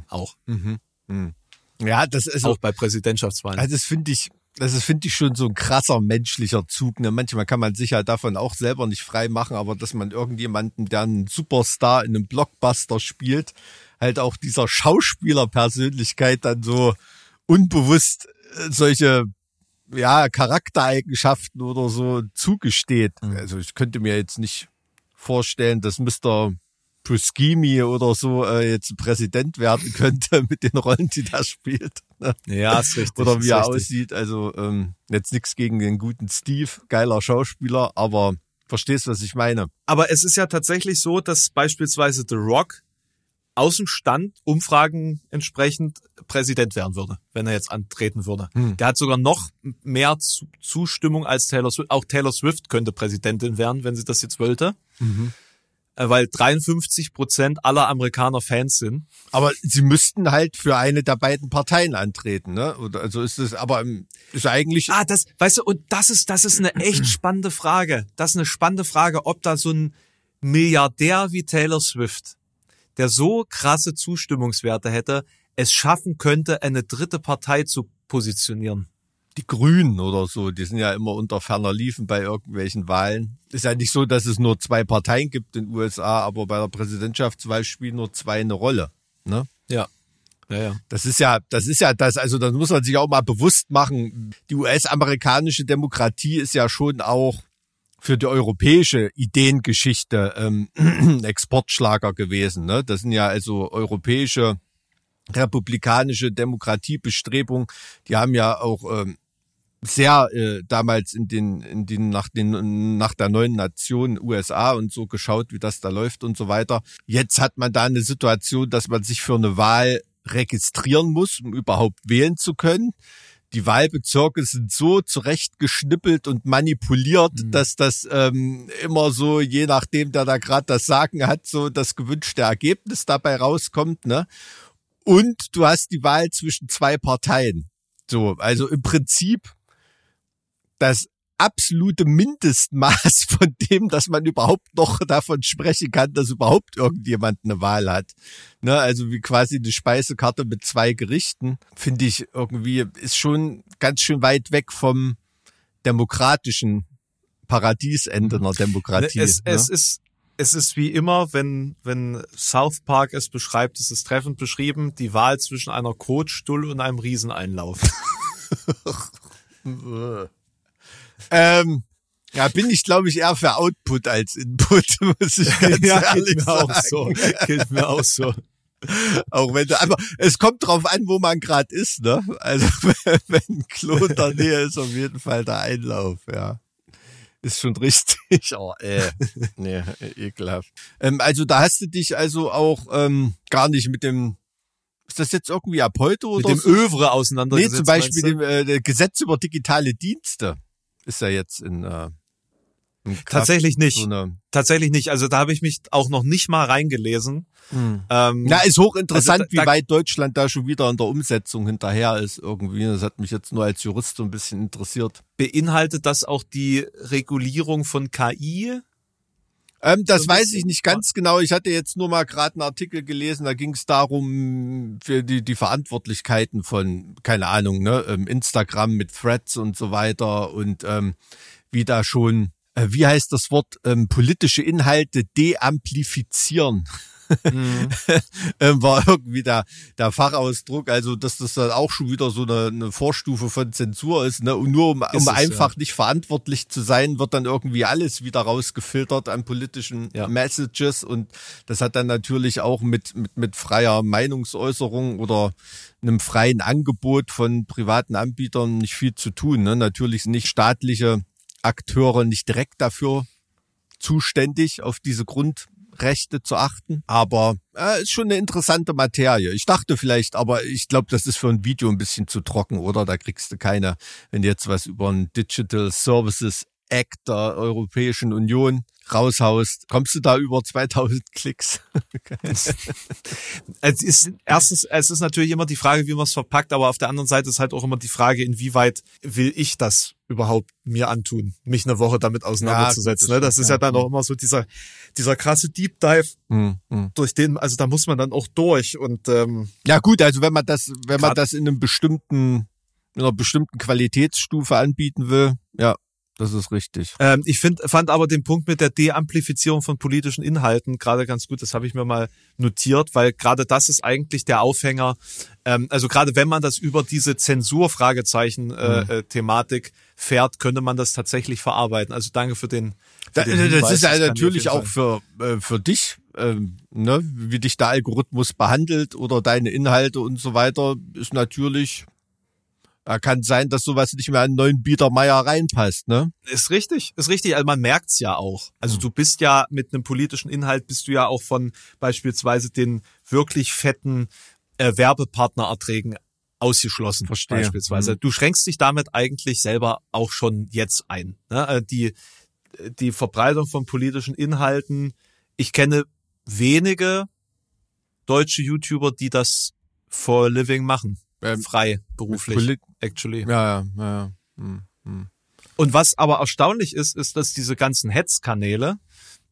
Auch. Mhm. Mhm. Ja, das ist auch bei Präsidentschaftswahlen. Also das finde ich, das ist, finde ich schon so ein krasser menschlicher Zug. Ne? Manchmal kann man sich halt davon auch selber nicht frei machen, aber dass man irgendjemanden, der einen Superstar in einem Blockbuster spielt, halt auch dieser Schauspielerpersönlichkeit dann so unbewusst äh, solche ja, Charaktereigenschaften oder so zugesteht. Mhm. Also ich könnte mir jetzt nicht vorstellen, dass Mr. Puskimi oder so äh, jetzt Präsident werden könnte mit den Rollen, die er spielt. Ne? ja, ist richtig. Oder wie er richtig. aussieht. Also ähm, jetzt nichts gegen den guten Steve, geiler Schauspieler, aber verstehst, was ich meine? Aber es ist ja tatsächlich so, dass beispielsweise The Rock aus dem Stand Umfragen entsprechend Präsident werden würde, wenn er jetzt antreten würde. Hm. Der hat sogar noch mehr Zu- Zustimmung als Taylor Swift. Auch Taylor Swift könnte Präsidentin werden, wenn sie das jetzt wollte. Äh, Weil 53 Prozent aller Amerikaner Fans sind. Aber sie müssten halt für eine der beiden Parteien antreten, ne? Also ist es, aber ähm, ist eigentlich Ah, das, weißt du, und das ist, das ist eine echt spannende Frage. Das ist eine spannende Frage, ob da so ein, Milliardär wie Taylor Swift, der so krasse Zustimmungswerte hätte, es schaffen könnte, eine dritte Partei zu positionieren. Die Grünen oder so, die sind ja immer unter ferner Liefen bei irgendwelchen Wahlen. Ist ja nicht so, dass es nur zwei Parteien gibt in den USA, aber bei der Präsidentschaftswahl spielen nur zwei eine Rolle. Ne? Ja. Ja, ja. Das ist ja, das ist ja das, also das muss man sich auch mal bewusst machen. Die US-amerikanische Demokratie ist ja schon auch für die europäische Ideengeschichte ähm, Exportschlager gewesen. Ne? Das sind ja also europäische republikanische Demokratiebestrebungen, die haben ja auch ähm, sehr äh, damals in den in den nach den nach der neuen Nation USA und so geschaut, wie das da läuft und so weiter. Jetzt hat man da eine Situation, dass man sich für eine Wahl registrieren muss, um überhaupt wählen zu können. Die Wahlbezirke sind so zurechtgeschnippelt und manipuliert, mhm. dass das ähm, immer so, je nachdem, der da gerade das Sagen hat, so das gewünschte Ergebnis dabei rauskommt. Ne? Und du hast die Wahl zwischen zwei Parteien. So, also im Prinzip das absolute Mindestmaß von dem, dass man überhaupt noch davon sprechen kann, dass überhaupt irgendjemand eine Wahl hat. Ne, also wie quasi eine Speisekarte mit zwei Gerichten, finde ich irgendwie, ist schon ganz schön weit weg vom demokratischen Paradiesende einer Demokratie. Es, ne? es ist es ist wie immer, wenn, wenn South Park es beschreibt, es ist treffend beschrieben, die Wahl zwischen einer Kotstuhl und einem Rieseneinlauf. Ähm, ja, bin ich, glaube ich, eher für Output als Input, muss ich ganz ja, ehrlich geht mir sagen. auch so. Geht mir auch so. Auch wenn du, aber es kommt drauf an, wo man gerade ist, ne? Also wenn ein Klo in der Nähe ist, auf jeden Fall der Einlauf, ja. Ist schon richtig. Oh, äh, nee, ekelhaft. Ähm, also da hast du dich also auch ähm, gar nicht mit dem ist das jetzt irgendwie ab heute Mit oder dem so? Övre Nee, auseinandergesetzt. zum Beispiel dem äh, Gesetz über digitale Dienste ist ja jetzt in, äh. Tatsächlich nicht. So Tatsächlich nicht. Also da habe ich mich auch noch nicht mal reingelesen. Ähm, Ja, ist hochinteressant, Also da- wie weit Deutschland da schon wieder in der Umsetzung hinterher ist irgendwie. Das hat mich jetzt nur als Jurist so ein bisschen interessiert. beinhaltet das auch die Regulierung von KI? Ähm, das So weiß ich nicht ganz genau. Ich hatte jetzt nur mal gerade einen Artikel gelesen, da ging es darum, für die, die Verantwortlichkeiten von, keine Ahnung, ne, ähm, Instagram mit Threads und so weiter und ähm, wie da schon, äh, wie heißt das Wort, ähm, politische Inhalte deamplifizieren. ähm, war irgendwie der, der Fachausdruck, also dass das dann auch schon wieder so eine, eine Vorstufe von Zensur ist, ne? Und nur um, um es, einfach nicht verantwortlich zu sein, wird dann irgendwie alles wieder rausgefiltert an politischen Ja. Messages und das hat dann natürlich auch mit, mit, mit freier Meinungsäußerung oder einem freien Angebot von privaten Anbietern nicht viel zu tun. Ne? Natürlich sind nicht staatliche Akteure nicht direkt dafür zuständig, auf diese Grundrechte zu achten. Aber äh, ist schon eine interessante Materie. Ich dachte vielleicht, aber ich glaube, das ist für ein Video ein bisschen zu trocken, oder? Da kriegst du keine, wenn du jetzt was über ein Digital Services Act der Europäischen Union raushaust, kommst du da über 2000 Klicks. Es ist erstens, es ist natürlich immer die Frage, wie man es verpackt, aber auf der anderen Seite ist halt auch immer die Frage, inwieweit will ich das überhaupt mir antun, mich eine Woche damit auseinanderzusetzen. Ja, ne? das ist ja. dann auch immer so dieser, dieser krasse Deep Dive, Hm, hm. durch den, also da muss man dann auch durch und ähm, Ja gut, also wenn man das, wenn man das in einem bestimmten, in einer bestimmten Qualitätsstufe anbieten will, ja, das ist richtig. Ähm, ich find, fand aber den Punkt mit der Deamplifizierung von politischen Inhalten gerade ganz gut. Das habe ich mir mal notiert, weil gerade das ist eigentlich der Aufhänger. Ähm, also gerade wenn man das über diese Zensur-Fragezeichen äh, Mhm. äh, fährt, könnte man das tatsächlich verarbeiten. Also danke für den. Für Da, den das Hinweis. ist ja auf natürlich auch für, äh, für dich, ähm, ne, wie dich der Algorithmus behandelt oder deine Inhalte und so weiter, ist natürlich, äh, kann sein, dass sowas nicht mehr an einen neuen Biedermeier reinpasst, ne? Ist richtig, ist richtig. Also man merkt's ja auch. Also Hm. du bist ja mit einem politischen Inhalt bist du ja auch von beispielsweise den wirklich fetten äh, Werbepartnererträgen ausgeschlossen. Verstehe. Beispielsweise. Hm. Du schränkst dich damit eigentlich selber auch schon jetzt ein. Ne? Äh, Die, die Verbreitung von politischen Inhalten. Ich kenne wenige deutsche YouTuber, die das for a living machen. Ähm, Frei, beruflich, actually. ja, ja, ja. Hm, hm. Und was aber erstaunlich ist, ist, dass diese ganzen Hetzkanäle,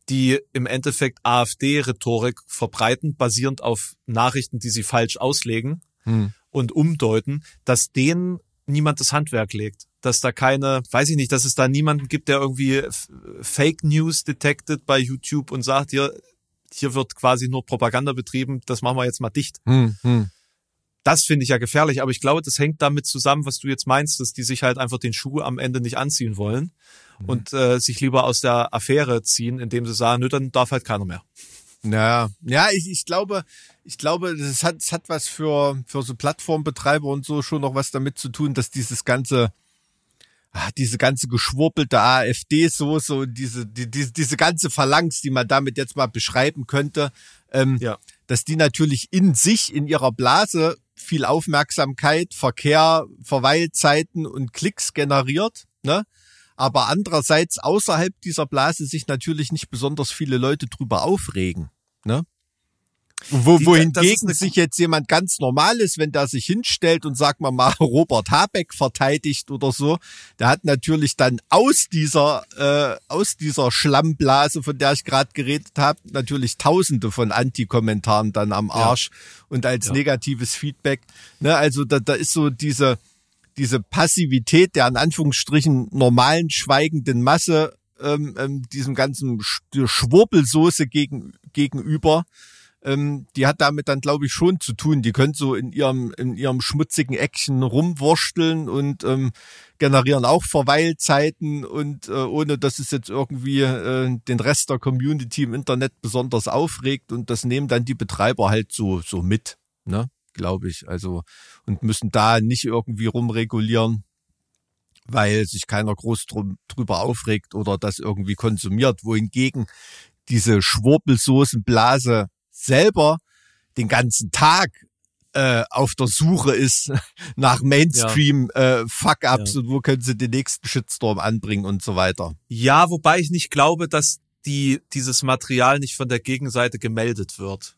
die im Endeffekt AfD-Rhetorik verbreiten, basierend auf Nachrichten, die sie falsch auslegen Hm. und umdeuten, dass denen niemand das Handwerk legt. Dass da keine, weiß ich nicht, dass es da niemanden gibt, der irgendwie Fake News detected bei YouTube und sagt, hier, hier wird quasi nur Propaganda betrieben, das machen wir jetzt mal dicht. Hm, hm. Das finde ich ja gefährlich, aber ich glaube, das hängt damit zusammen, was du jetzt meinst, dass die sich halt einfach den Schuh am Ende nicht anziehen wollen und äh, sich lieber aus der Affäre ziehen, indem sie sagen, nö, dann darf halt keiner mehr. Ja, ja, ich, ich glaube, ich glaube, das hat, es hat was für, für so Plattformbetreiber und so schon noch was damit zu tun, dass dieses ganze, ah, diese ganze geschwurbelte AfD-Soße und diese, die, diese, diese ganze Phalanx, die man damit jetzt mal beschreiben könnte, ähm, Ja. dass die natürlich in sich, in ihrer Blase viel Aufmerksamkeit, Verkehr, Verweilzeiten und Klicks generiert, ne? Aber andererseits außerhalb dieser Blase sich natürlich nicht besonders viele Leute drüber aufregen, ne? Wo, Die- wohingegen sich jetzt jemand ganz Normales, wenn der sich hinstellt und sagt mal mal Robert Habeck verteidigt oder so, der hat natürlich dann aus dieser äh, aus dieser Schlammblase, von der ich gerade geredet habe, natürlich Tausende von Anti-Kommentaren dann am Arsch und als Ja. negatives Feedback. Ne, also da, da ist so diese diese Passivität der in Anführungsstrichen normalen schweigenden Masse ähm, ähm, diesem ganzen Sch Schwurbelsoße gegen, gegenüber, ähm, die hat damit dann, glaube ich, schon zu tun. Die können so in ihrem, in ihrem schmutzigen Eckchen rumwursteln und ähm, generieren auch Verweilzeiten und äh, ohne dass es jetzt irgendwie äh, den Rest der Community im Internet besonders aufregt und das nehmen dann die Betreiber halt so, so mit, ne? Glaube ich. Also, und müssen da nicht irgendwie rumregulieren weil sich keiner groß drum, drüber aufregt oder das irgendwie konsumiert, wohingegen diese Schwurbelsoßenblase selber den ganzen Tag äh, auf der Suche ist nach Mainstream äh, Fuck-ups Ja. und wo können sie den nächsten Shitstorm anbringen und so weiter. Ja, wobei ich nicht glaube, dass die, dieses Material nicht von der Gegenseite gemeldet wird.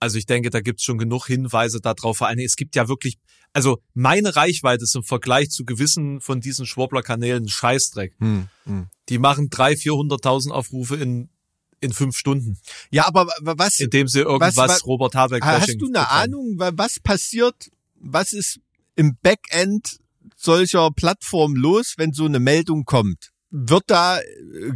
Also ich denke, da gibt's schon genug Hinweise darauf. Vor allem, es gibt ja wirklich, also meine Reichweite ist im Vergleich zu gewissen von diesen Schworbler-Kanälen ein Scheißdreck. Hm, hm. Die machen 300.000, 400.000 Aufrufe in, in fünf Stunden, Ja, aber wa- was indem sie irgendwas was- Robert Habeck hast du eine betreiben. Ahnung, wa- was passiert, was ist im Backend solcher Plattformen los, wenn so eine Meldung kommt? Wird da äh,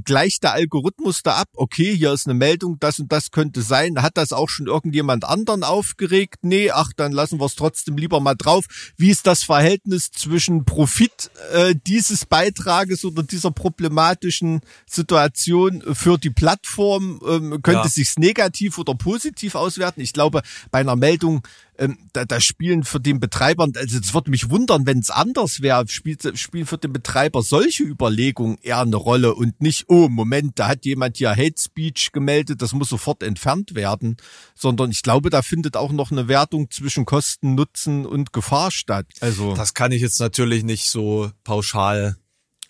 gleich der Algorithmus da ab? Okay, hier ist eine Meldung, das und das könnte sein. Hat das auch schon irgendjemand anderen aufgeregt? Nee, ach, dann lassen wir es trotzdem lieber mal drauf. Wie ist das Verhältnis zwischen Profit äh, dieses Beitrages oder dieser problematischen Situation für die Plattform? Ähm, könnte Ja. sich's negativ oder positiv auswerten? Ich glaube, bei einer Meldung ähm, da, da spielen für den Betreiber, also es würde mich wundern, wenn es anders wäre, spielt, spielen für den Betreiber solche Überlegungen eher eine Rolle und nicht, oh Moment, da hat jemand hier Hate Speech gemeldet, das muss sofort entfernt werden, sondern ich glaube, da findet auch noch eine Wertung zwischen Kosten, Nutzen und Gefahr statt. Also, Das kann ich jetzt natürlich nicht so pauschal.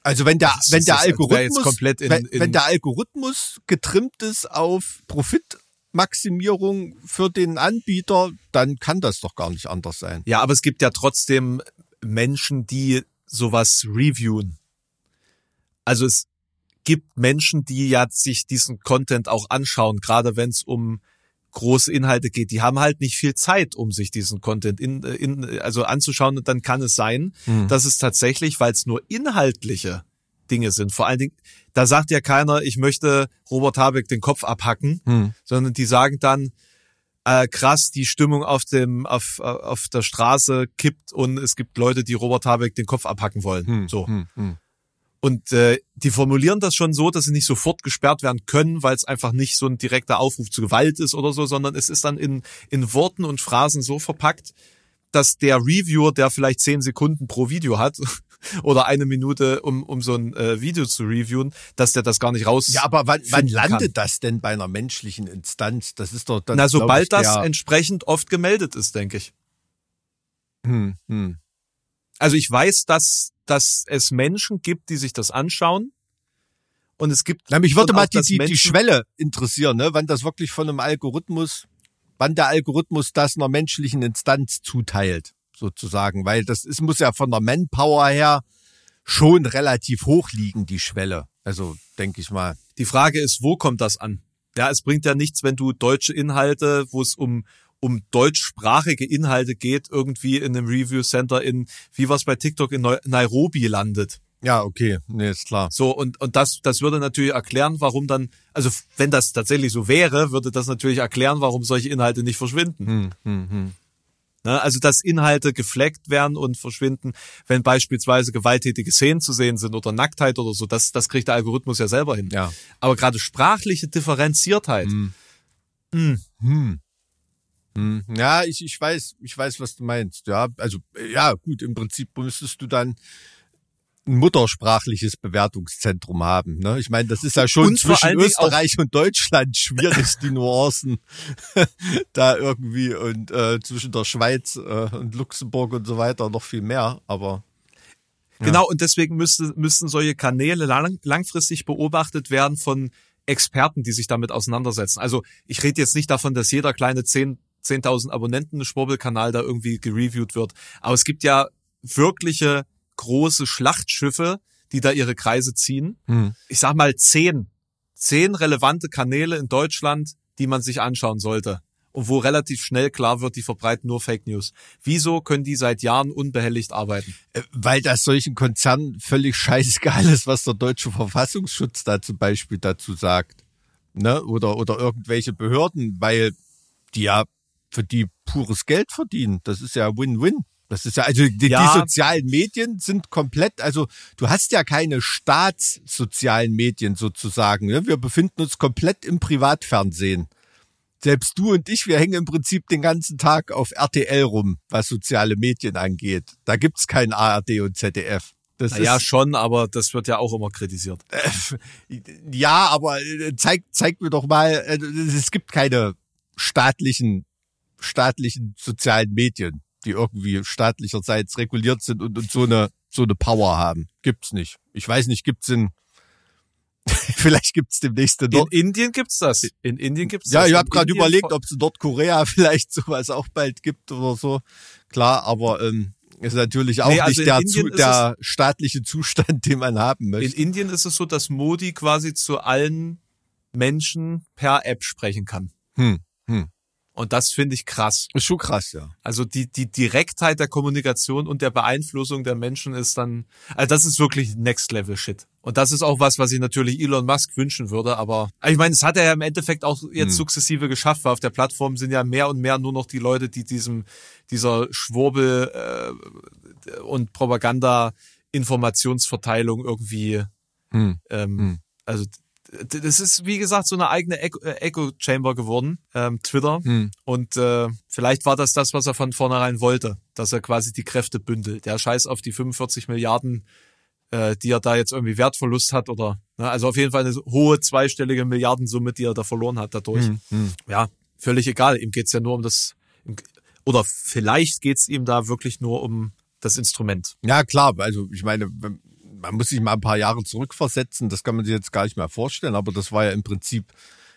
also wenn der, wenn der Algorithmus, komplett in- wenn, wenn der Algorithmus getrimmt ist auf Profitmaximierung für den Anbieter, dann kann das doch gar nicht anders sein. Ja, aber es gibt ja trotzdem Menschen, die sowas reviewen. Also es gibt Menschen, die ja sich diesen Content auch anschauen, gerade wenn es um große Inhalte geht. Die haben halt nicht viel Zeit, um sich diesen Content in, in, also anzuschauen. Und dann kann es sein, Hm. dass es tatsächlich, weil es nur inhaltliche Dinge sind, vor allen Dingen, da sagt ja keiner, ich möchte Robert Habeck den Kopf abhacken, Hm. sondern die sagen dann, äh, krass, die Stimmung auf dem auf, auf der Straße kippt und es gibt Leute, die Robert Habeck den Kopf abhacken wollen. Hm, So. hm, hm. Und äh, die formulieren das schon so, dass sie nicht sofort gesperrt werden können, weil es einfach nicht so ein direkter Aufruf zu Gewalt ist oder so, sondern es ist dann in, in Worten und Phrasen so verpackt, dass der Reviewer, der vielleicht zehn Sekunden pro Video hat oder eine Minute, um, um so ein äh, Video zu reviewen, dass der das gar nicht raus. Ja, aber wann, wann landet das denn bei einer menschlichen Instanz? Das ist doch dann. Na, sobald ich, das entsprechend oft gemeldet ist, denke ich. hm, hm. Also ich weiß, dass, dass es Menschen gibt, die sich das anschauen. Und es gibt. Na, mich würde mal die, die, die Schwelle interessieren, ne? wann das wirklich von einem Algorithmus, wann der Algorithmus das einer menschlichen Instanz zuteilt, sozusagen. Weil das ist, muss ja von der Manpower her schon relativ hoch liegen, die Schwelle. Also denke ich mal. Die Frage ist, wo kommt das an? Ja, es bringt ja nichts, wenn du deutsche Inhalte, wo es um um deutschsprachige Inhalte geht, irgendwie in einem Review Center in, wie was bei TikTok in Nairobi landet. Ja, okay, nee, ist klar. So, und, und das, das würde natürlich erklären, warum dann, also wenn das tatsächlich so wäre, würde das natürlich erklären, warum solche Inhalte nicht verschwinden. Hm, hm, hm. Ne? Also, dass Inhalte gefleckt werden und verschwinden, wenn beispielsweise gewalttätige Szenen zu sehen sind oder Nacktheit oder so, das, das kriegt der Algorithmus ja selber hin. Ja. Aber gerade sprachliche Differenziertheit, Hm. mh, Hm. Hm. Ja, ich, ich weiß, ich weiß, was du meinst. Ja, also ja, gut, im Prinzip müsstest du dann ein muttersprachliches Bewertungszentrum haben. Ne? Ich meine, das ist ja schon Und zwischen Österreich und Deutschland schwierig, die Nuancen da irgendwie und äh, zwischen der Schweiz äh, und Luxemburg und so weiter noch viel mehr. Aber Genau, und deswegen müsste, müssten solche Kanäle lang, langfristig beobachtet werden von Experten, die sich damit auseinandersetzen. Also ich rede jetzt nicht davon, dass jeder kleine 10 10.000 Abonnenten Schwurbelkanal da irgendwie gereviewt wird. Aber es gibt ja wirkliche große Schlachtschiffe, die da ihre Kreise ziehen. Hm. Ich sag mal zehn, zehn relevante Kanäle in Deutschland, die man sich anschauen sollte. Und wo relativ schnell klar wird, die verbreiten nur Fake News. Wieso können die seit Jahren unbehelligt arbeiten? Äh, weil das solchen Konzernen völlig scheißegal ist, was der deutsche Verfassungsschutz da zum Beispiel dazu sagt. Ne? Oder, oder irgendwelche Behörden, weil die ja für die pures Geld verdienen. Das ist ja Win-Win. Das ist ja, also die, Ja. die sozialen Medien sind komplett, also du hast ja keine staatssozialen Medien sozusagen. Ne? Wir befinden uns komplett im Privatfernsehen. Selbst du und ich, wir hängen im Prinzip den ganzen Tag auf RTL rum, was soziale Medien angeht. Da gibt's kein ARD und ZDF. Das Naja, ist, schon, aber das wird ja auch immer kritisiert. ja, aber äh, zeig, zeig mir doch mal, äh, es gibt keine staatlichen, staatlichen sozialen Medien, die irgendwie staatlicherseits reguliert sind und, und so eine, so eine Power haben. Gibt's nicht. Ich weiß nicht, gibt's in, vielleicht gibt's demnächst in In Nord Indien gibt's das. In Indien gibt's Ja, das. ich In habe gerade überlegt, ob es in Nordkorea vielleicht sowas auch bald gibt oder so. Klar, aber ähm, ist natürlich auch Nee, also nicht in der, zu, der staatliche Zustand, den man haben In möchte. Indien ist es so, dass Modi quasi zu allen Menschen per App sprechen kann. Hm, hm. Und das finde ich krass. Ist schon krass, ja. Also die, die Direktheit der Kommunikation und der Beeinflussung der Menschen ist dann, also das ist wirklich Next Level Shit. Und das ist auch was, was ich natürlich Elon Musk wünschen würde, aber ich meine, es hat er ja im Endeffekt auch jetzt Hm. sukzessive geschafft, weil auf der Plattform sind ja mehr und mehr nur noch die Leute, die diesem, dieser Schwurbel äh, und Propaganda Informationsverteilung irgendwie Hm. ähm, Hm. Also das ist, wie gesagt, so eine eigene Echo- äh, Echo-Chamber geworden, ähm, Twitter. Hm. Und äh, vielleicht war das das, was er von vornherein wollte, dass er quasi die Kräfte bündelt. Der Scheiß auf die 45 Milliarden, äh, die er da jetzt irgendwie Wertverlust hat oder, ne, also auf jeden Fall eine hohe zweistellige Milliardensumme, die er da verloren hat dadurch. Hm. Hm. Ja, völlig egal. Ihm geht's ja nur um das, oder vielleicht geht's ihm da wirklich nur um das Instrument. Ja, klar, also ich meine, wenn- man muss sich mal ein paar Jahre zurückversetzen, das kann man sich jetzt gar nicht mehr vorstellen, aber das war ja im Prinzip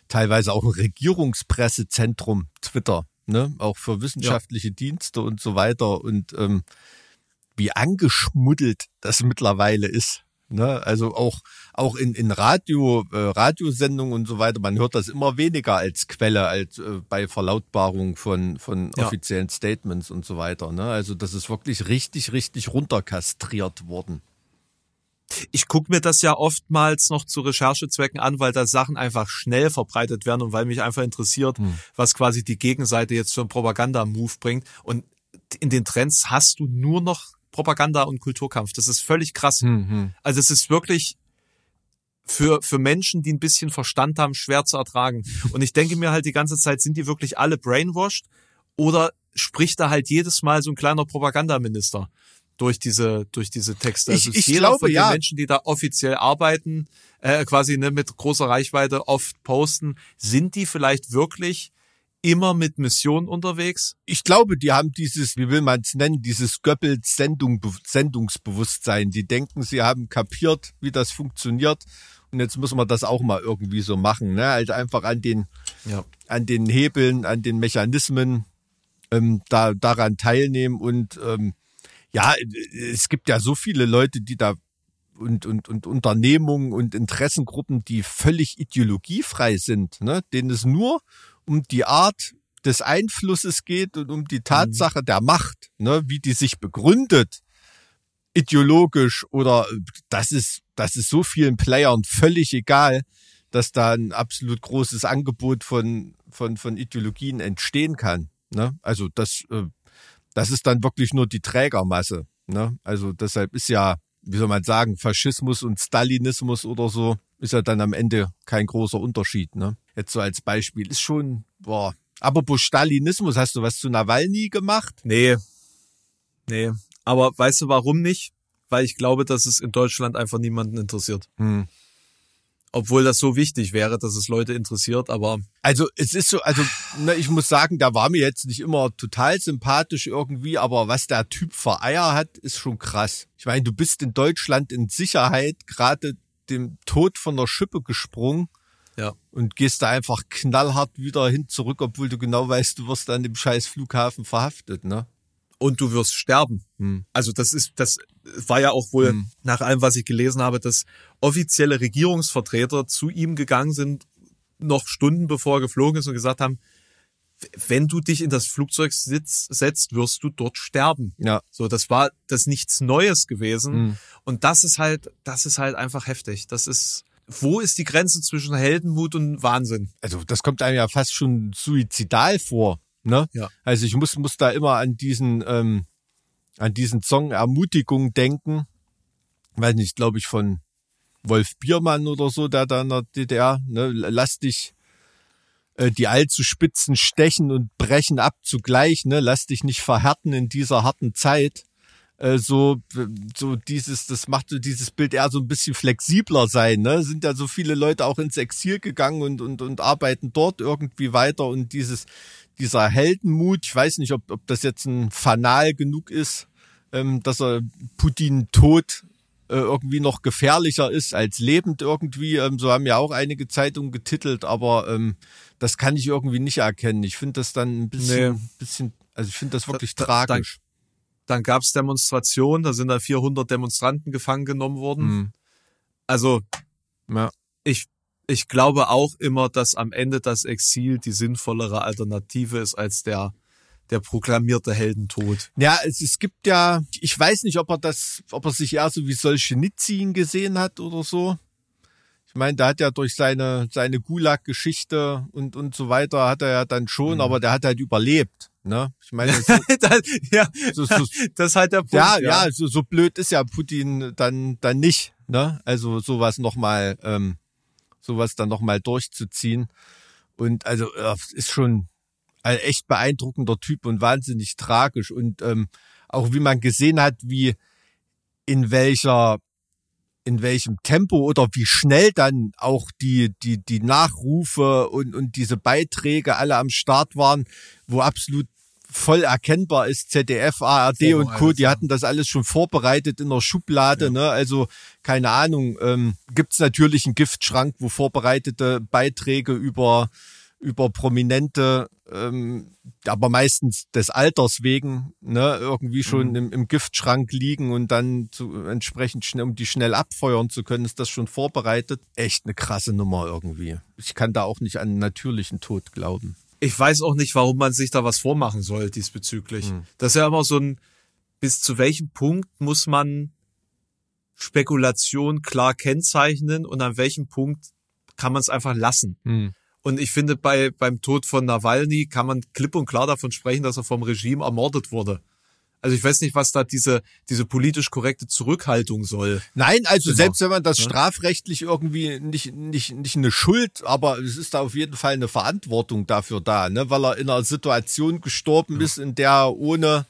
teilweise auch ein Regierungspressezentrum Twitter, ne? Auch für wissenschaftliche Dienste und so weiter und ähm, wie angeschmuddelt das mittlerweile ist. Ne? Also auch auch in, in Radio, äh, Radiosendungen und so weiter, man hört das immer weniger als Quelle, als äh, bei Verlautbarung von, von Ja. offiziellen Statements und so weiter. Ne? Also das ist wirklich richtig, richtig runterkastriert worden. Ich gucke mir das ja oftmals noch zu Recherchezwecken an, weil da Sachen einfach schnell verbreitet werden und weil mich einfach interessiert, Hm. was quasi die Gegenseite jetzt für einen Propaganda-Move bringt. Und in den Trends hast du nur noch Propaganda und Kulturkampf. Das ist völlig krass. Hm, Also es ist wirklich für, für Menschen, die ein bisschen Verstand haben, schwer zu ertragen. Und ich denke mir halt die ganze Zeit, sind die wirklich alle brainwashed oder spricht da halt jedes Mal so ein kleiner Propagandaminister durch diese, durch diese Texte? Ich- Also ich jeder glaube, von den ja. Menschen, die da offiziell arbeiten, äh, quasi ne, mit großer Reichweite oft posten, sind die vielleicht wirklich immer mit Mission unterwegs? Ich glaube, die haben dieses, wie will man es nennen, dieses Goebbels Sendung, Sendungsbewusstsein. Die denken, sie haben kapiert, wie das funktioniert. Und jetzt müssen wir das auch mal irgendwie so machen. Ne? Also einfach an den, Ja. an den Hebeln, an den Mechanismen ähm, da, daran teilnehmen. Und ähm, ja, es gibt ja so viele Leute, die da und, und, und Unternehmungen und Interessengruppen, die völlig ideologiefrei sind, ne? denen es nur um die Art des Einflusses geht und um die Tatsache der Macht, ne? wie die sich begründet, ideologisch oder das ist, das ist so vielen Playern völlig egal, dass da ein absolut großes Angebot von, von, von Ideologien entstehen kann. Ne? Also das, äh, das ist dann wirklich nur die Trägermasse. Ne? Also deshalb ist ja, wie soll man sagen, Faschismus und Stalinismus oder so, ist ja dann am Ende kein großer Unterschied. Ne? Jetzt so als Beispiel ist schon, boah, apropos Stalinismus, hast du was zu Nawalny gemacht? Nee. Nee. Aber weißt du warum nicht? Weil ich glaube, dass es in Deutschland einfach niemanden interessiert. Hm. Obwohl das so wichtig wäre, dass es Leute interessiert, aber Also es ist so, also ne, ich muss sagen, der war mir jetzt nicht immer total sympathisch irgendwie, aber was der Typ für Eier hat, ist schon krass. Ich meine, du bist in Deutschland in Sicherheit, gerade dem Tod von der Schippe gesprungen ja. und gehst da einfach knallhart wieder hin zurück, obwohl du genau weißt, du wirst an dem scheiß Flughafen verhaftet, ne? Und du wirst sterben. Hm. Also das ist, das war ja auch wohl Hm. nach allem, was ich gelesen habe, dass offizielle Regierungsvertreter zu ihm gegangen sind, noch Stunden bevor er geflogen ist und gesagt haben, wenn du dich in das Flugzeug sitz, setzt, wirst du dort sterben. Ja. So, das war das nichts Neues gewesen. Hm. Und das ist halt, das ist halt einfach heftig. Das ist, wo ist die Grenze zwischen Heldenmut und Wahnsinn? Also das kommt einem ja fast schon suizidal vor, ne? Ja. Also ich muss, muss da immer an diesen, ähm, an diesen Song Ermutigung denken. Weiß nicht, glaube ich, von Wolf Biermann oder so, der da in der DDR, ne, lass dich äh, die allzu spitzen stechen und brechen ab zugleich, ne, lass dich nicht verhärten in dieser harten Zeit. Äh, so, so dieses, das macht so dieses Bild eher so ein bisschen flexibler sein, ne, sind ja so viele Leute auch ins Exil gegangen und, und, und arbeiten dort irgendwie weiter und dieses, dieser Heldenmut, ich weiß nicht, ob, ob das jetzt ein Fanal genug ist, ähm, dass er Putin tot äh, irgendwie noch gefährlicher ist als lebend irgendwie. Ähm, so haben ja auch einige Zeitungen getitelt, aber ähm, das kann ich irgendwie nicht erkennen. Ich finde das dann ein bisschen, Nee. bisschen also ich finde das wirklich Da- da- tragisch. Dann gab's Demonstrationen, da sind da 400 Demonstranten gefangen genommen worden. Hm. Also Ja. ich, ich glaube auch immer, dass am Ende das Exil die sinnvollere Alternative ist als der, der proklamierte Heldentod. Ja, es, es gibt ja, ich weiß nicht, ob er das, ob er sich eher so wie Solzhenitsyn gesehen hat oder so. Ich meine, der hat ja durch seine, seine Gulag-Geschichte und, und so weiter hat er ja dann schon, Mhm. aber der hat halt überlebt, ne? Ich meine, so, das, ja, so, so, das ist halt der Punkt. ja, ja, so, so blöd ist ja Putin dann, dann nicht, ne? Also sowas nochmal, ähm, sowas dann nochmal durchzuziehen. Und also, ja, ist schon ein echt beeindruckender Typ und wahnsinnig tragisch. Und ähm, auch wie man gesehen hat, wie in welcher in welchem Tempo oder wie schnell dann auch die, die, die Nachrufe und, und diese Beiträge alle am Start waren, wo absolut voll erkennbar ist, ZDF, ARD und Co., die ja. hatten das alles schon vorbereitet in der Schublade, Ja. ne? Also, keine Ahnung, ähm, gibt's natürlich einen Giftschrank, wo vorbereitete Beiträge über, über Prominente, ähm, aber meistens des Alters wegen, ne, irgendwie schon Mhm. im, im Giftschrank liegen und dann zu, entsprechend schnell, um die schnell abfeuern zu können, ist das schon vorbereitet. Echt eine krasse Nummer irgendwie. Ich kann da auch nicht an einen natürlichen Tod glauben. Ich weiß auch nicht, warum man sich da was vormachen soll diesbezüglich. Hm. Das ist ja immer so ein, bis zu welchem Punkt muss man Spekulation klar kennzeichnen und an welchem Punkt kann man es einfach lassen. Und ich finde, bei, beim Tod von Nawalny kann man klipp und klar davon sprechen, dass er vom Regime ermordet wurde. Also ich weiß nicht, was da diese, diese politisch korrekte Zurückhaltung soll. Nein, also Genau. selbst wenn man das Ja. strafrechtlich irgendwie nicht, nicht, nicht eine Schuld, aber es ist da auf jeden Fall eine Verantwortung dafür da, ne? weil er in einer Situation gestorben ist, in der er ohne,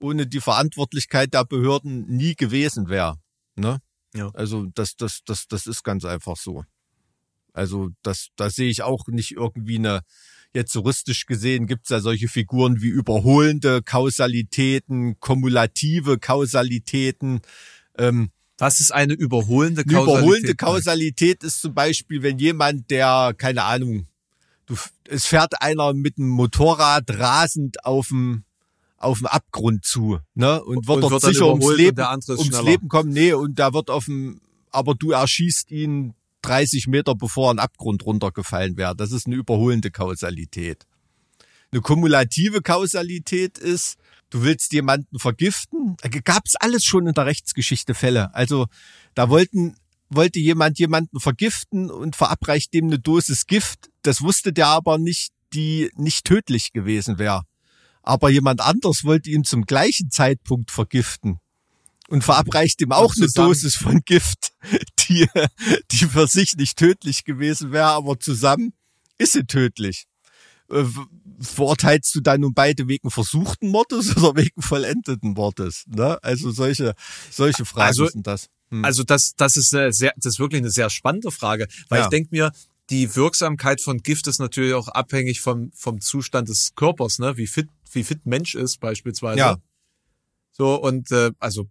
ohne die Verantwortlichkeit der Behörden nie gewesen wäre. Ne? Ja. Also das, das, das, das ist ganz einfach so. Also das, da sehe ich auch nicht irgendwie eine, jetzt juristisch gesehen gibt's ja solche Figuren wie überholende Kausalitäten, kumulative Kausalitäten. Ähm, Was ist eine überholende eine Kausalität? überholende Kausalität ist zum Beispiel, wenn jemand, der, keine Ahnung, du, es fährt einer mit einem Motorrad rasend auf dem, auf dem Abgrund zu, ne, und wird Und dort wird sicher ums Leben, ums schneller. Leben kommen, nee, und da wird auf dem, aber du erschießt ihn 30 Meter bevor in den Abgrund runtergefallen wäre. Das ist eine überholende Kausalität. Eine kumulative Kausalität ist, du willst jemanden vergiften. Da gab's alles schon in der Rechtsgeschichte Fälle. Also da wollten wollte jemand jemanden vergiften und verabreicht dem eine Dosis Gift. Das wusste der aber nicht, die nicht tödlich gewesen wäre. Aber jemand anders wollte ihn zum gleichen Zeitpunkt vergiften und verabreicht ihm auch eine Dosis von Gift, die, die für sich nicht tödlich gewesen wäre, aber zusammen ist sie tödlich. Äh, verurteilst du dann nun beide wegen versuchten Mordes oder wegen vollendeten Mordes? Ne? Also solche, solche Fragen Also- sind das. Hm. Also das, das ist eine sehr, das ist wirklich eine sehr spannende Frage, weil Ja. ich denke mir, die Wirksamkeit von Gift ist natürlich auch abhängig vom, vom Zustand des Körpers, ne? Wie fit, wie fit Mensch ist beispielsweise. Ja. So und äh, also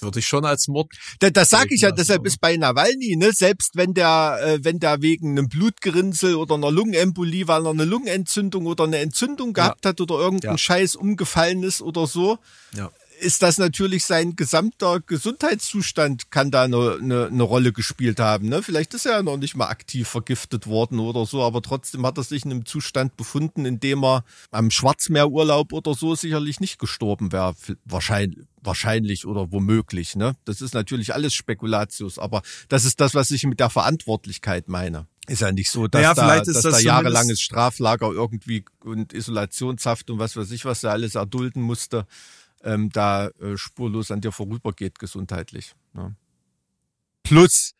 würde ich schon als Mord. Da, das sage ich ja, deshalb ist bei Nawalny, ne, selbst wenn der, äh, wenn der wegen einem Blutgerinnsel oder einer Lungenembolie, weil er eine Lungenentzündung oder eine Entzündung gehabt hat oder irgendein Ja. Scheiß umgefallen ist oder so, Ja. ist das natürlich sein gesamter Gesundheitszustand kann da eine, eine, eine Rolle gespielt haben. Ne? Vielleicht ist er ja noch nicht mal aktiv vergiftet worden oder so, aber trotzdem hat er sich in einem Zustand befunden, in dem er am Schwarzmeerurlaub oder so sicherlich nicht gestorben wäre. Wahrscheinlich, wahrscheinlich oder womöglich. Ne? Das ist natürlich alles Spekulatius, aber das ist das, was ich mit der Verantwortlichkeit meine. Ist ja nicht so, dass Naja, da, dass das da jahrelanges Straflager irgendwie und Isolationshaft und was weiß ich, was er alles erdulden musste, ähm, da äh, spurlos an dir vorübergeht gesundheitlich. Ne? Plus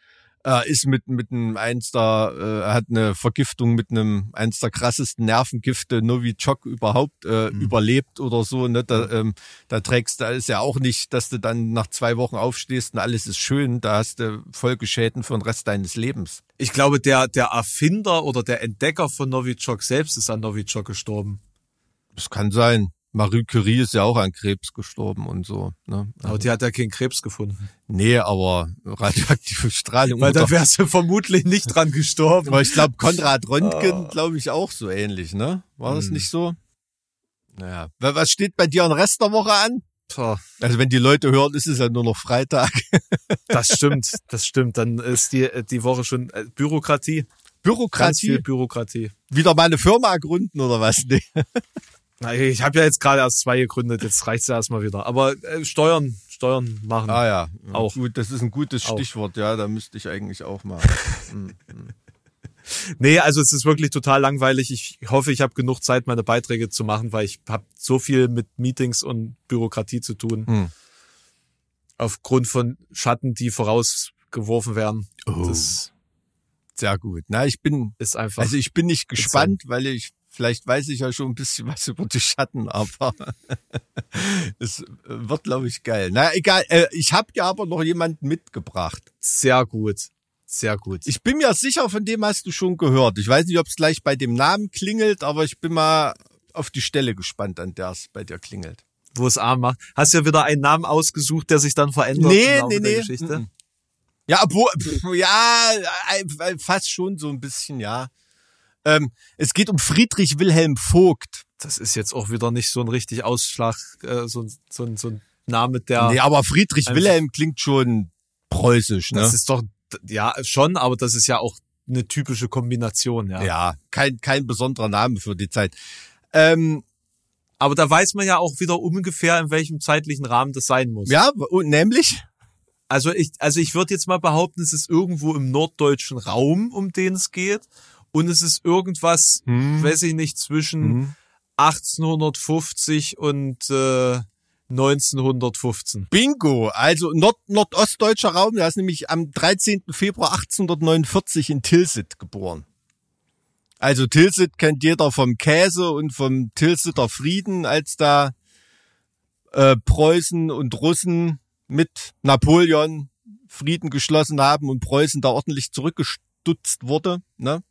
äh, ist mit mit einem eins der äh, hat eine Vergiftung mit einem eins der krassesten Nervengifte Novichok überhaupt äh, überlebt oder so. Ne? Da, ähm, da trägst da ist ja auch nicht, dass du dann nach zwei Wochen aufstehst und alles ist schön. Da hast du Folgeschäden für den Rest deines Lebens. Ich glaube, der, der Erfinder oder der Entdecker von Novichok selbst ist an Novichok gestorben. Das kann sein. Marie Curie ist ja auch an Krebs gestorben und so. Ne? Aber die hat ja keinen Krebs gefunden. Nee, aber radioaktive Strahlung. Weil da wärst du vermutlich nicht dran gestorben. Aber ich glaube, Konrad Ah. Röntgen, glaube ich, auch so ähnlich, ne? War das Hm. nicht so? Naja. Wa- Was steht bei dir an Rest der Woche an? Tja, Also wenn die Leute hören, ist es ja nur noch Freitag. das stimmt, das stimmt. Dann ist die, die Woche schon äh, Bürokratie. Ganz Bürokratie. viel Bürokratie. Wieder mal eine Firma gründen oder was? Nee. Ich habe ja jetzt gerade erst zwei gegründet, jetzt reicht's ja erstmal wieder. Aber äh, Steuern, Steuern machen. Ah ja. Auch. Gut, das ist ein gutes Auch. Stichwort, ja. Da müsste ich eigentlich auch mal. Hm. Nee, also es ist wirklich total langweilig. Ich hoffe, ich habe genug Zeit, meine Beiträge zu machen, weil ich habe so viel mit Meetings und Bürokratie zu tun. Hm. Aufgrund von Schatten, die vorausgeworfen werden. Oh. Das Sehr gut. Na, ich bin, ist einfach. also ich bin nicht gespannt, weil ich, vielleicht weiß ich ja schon ein bisschen was über die Schatten, aber es wird, glaube ich, geil. Na, egal. Äh, Ich habe ja aber noch jemanden mitgebracht. sehr gut. Sehr gut. Ich bin mir sicher, von dem hast du schon gehört. Ich weiß nicht, ob es gleich bei dem Namen klingelt, aber ich bin mal auf die Stelle gespannt, an der es bei dir klingelt. wo es arm macht. Hast ja wieder einen Namen ausgesucht, der sich dann verändert Nee, im nee, nee. Geschichte. Ja, obwohl, ja, äh, fast schon so ein bisschen, ja. Ähm, es geht um Friedrich Wilhelm Vogt. Das ist jetzt auch wieder nicht so ein richtig Ausschlag, äh, so, ein- so, so ein Name, der. Nee, aber Friedrich Wilhelm klingt schon preußisch, ne? das ist doch, ja, schon, aber das ist ja auch eine typische Kombination, ja. ja, kein, kein besonderer Name für die Zeit. Ähm, Aber da weiß man ja auch wieder ungefähr, in welchem zeitlichen Rahmen das sein muss. ja, und nämlich? Also ich, also ich würde jetzt mal behaupten, es ist irgendwo im norddeutschen Raum, um den es geht. Und es ist irgendwas, Hm. weiß ich nicht, zwischen 1850 und äh, 1915. Bingo, also Nord nordostdeutscher Raum, der ist nämlich am 13. Februar 1849 in Tilsit geboren. Also Tilsit kennt jeder vom Käse und vom Tilsiter Frieden, als da äh, Preußen und Russen mit Napoleon Frieden geschlossen haben und Preußen da ordentlich zurückgestutzt wurde, ne?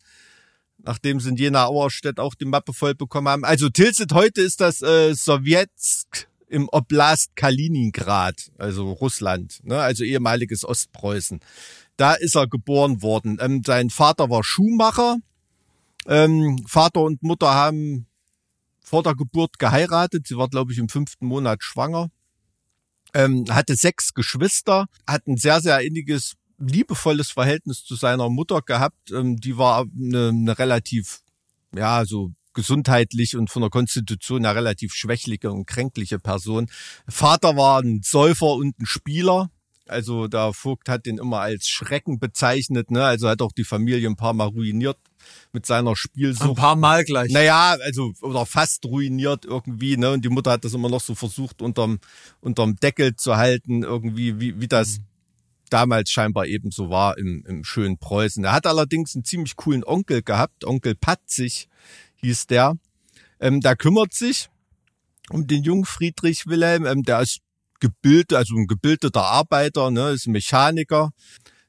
Nachdem sie in Jena Auerstedt auch die Mappe voll bekommen haben. Also Tilsit heute ist das äh, Sowjetsk im Oblast Kaliningrad, also Russland, ne? also ehemaliges Ostpreußen. Da ist er geboren worden. Ähm, sein Vater war Schuhmacher. Ähm, Vater und Mutter haben vor der Geburt geheiratet. Sie war, glaube ich, im fünften Monat schwanger. Ähm, hatte sechs Geschwister, hat ein sehr, sehr inniges liebevolles Verhältnis zu seiner Mutter gehabt. Ähm, die war eine, eine relativ, ja, so gesundheitlich und von der Konstitution eine relativ schwächliche und kränkliche Person. Vater war ein Säufer und ein Spieler. Also der Vogt hat den immer als Schrecken bezeichnet, ne? Also hat auch die Familie ein paar Mal ruiniert mit seiner Spielsucht. Ein paar Mal gleich. Naja, also oder fast ruiniert irgendwie, ne? Und die Mutter hat das immer noch so versucht, unterm, unterm Deckel zu halten, irgendwie, wie, wie das mhm. Damals scheinbar eben so war im, im schönen Preußen. Er hat allerdings einen ziemlich coolen Onkel gehabt, Onkel Patzig hieß der. Ähm, der kümmert sich um den jungen Friedrich Wilhelm. Ähm, der ist gebildet, also ein gebildeter Arbeiter, ne, ist Mechaniker.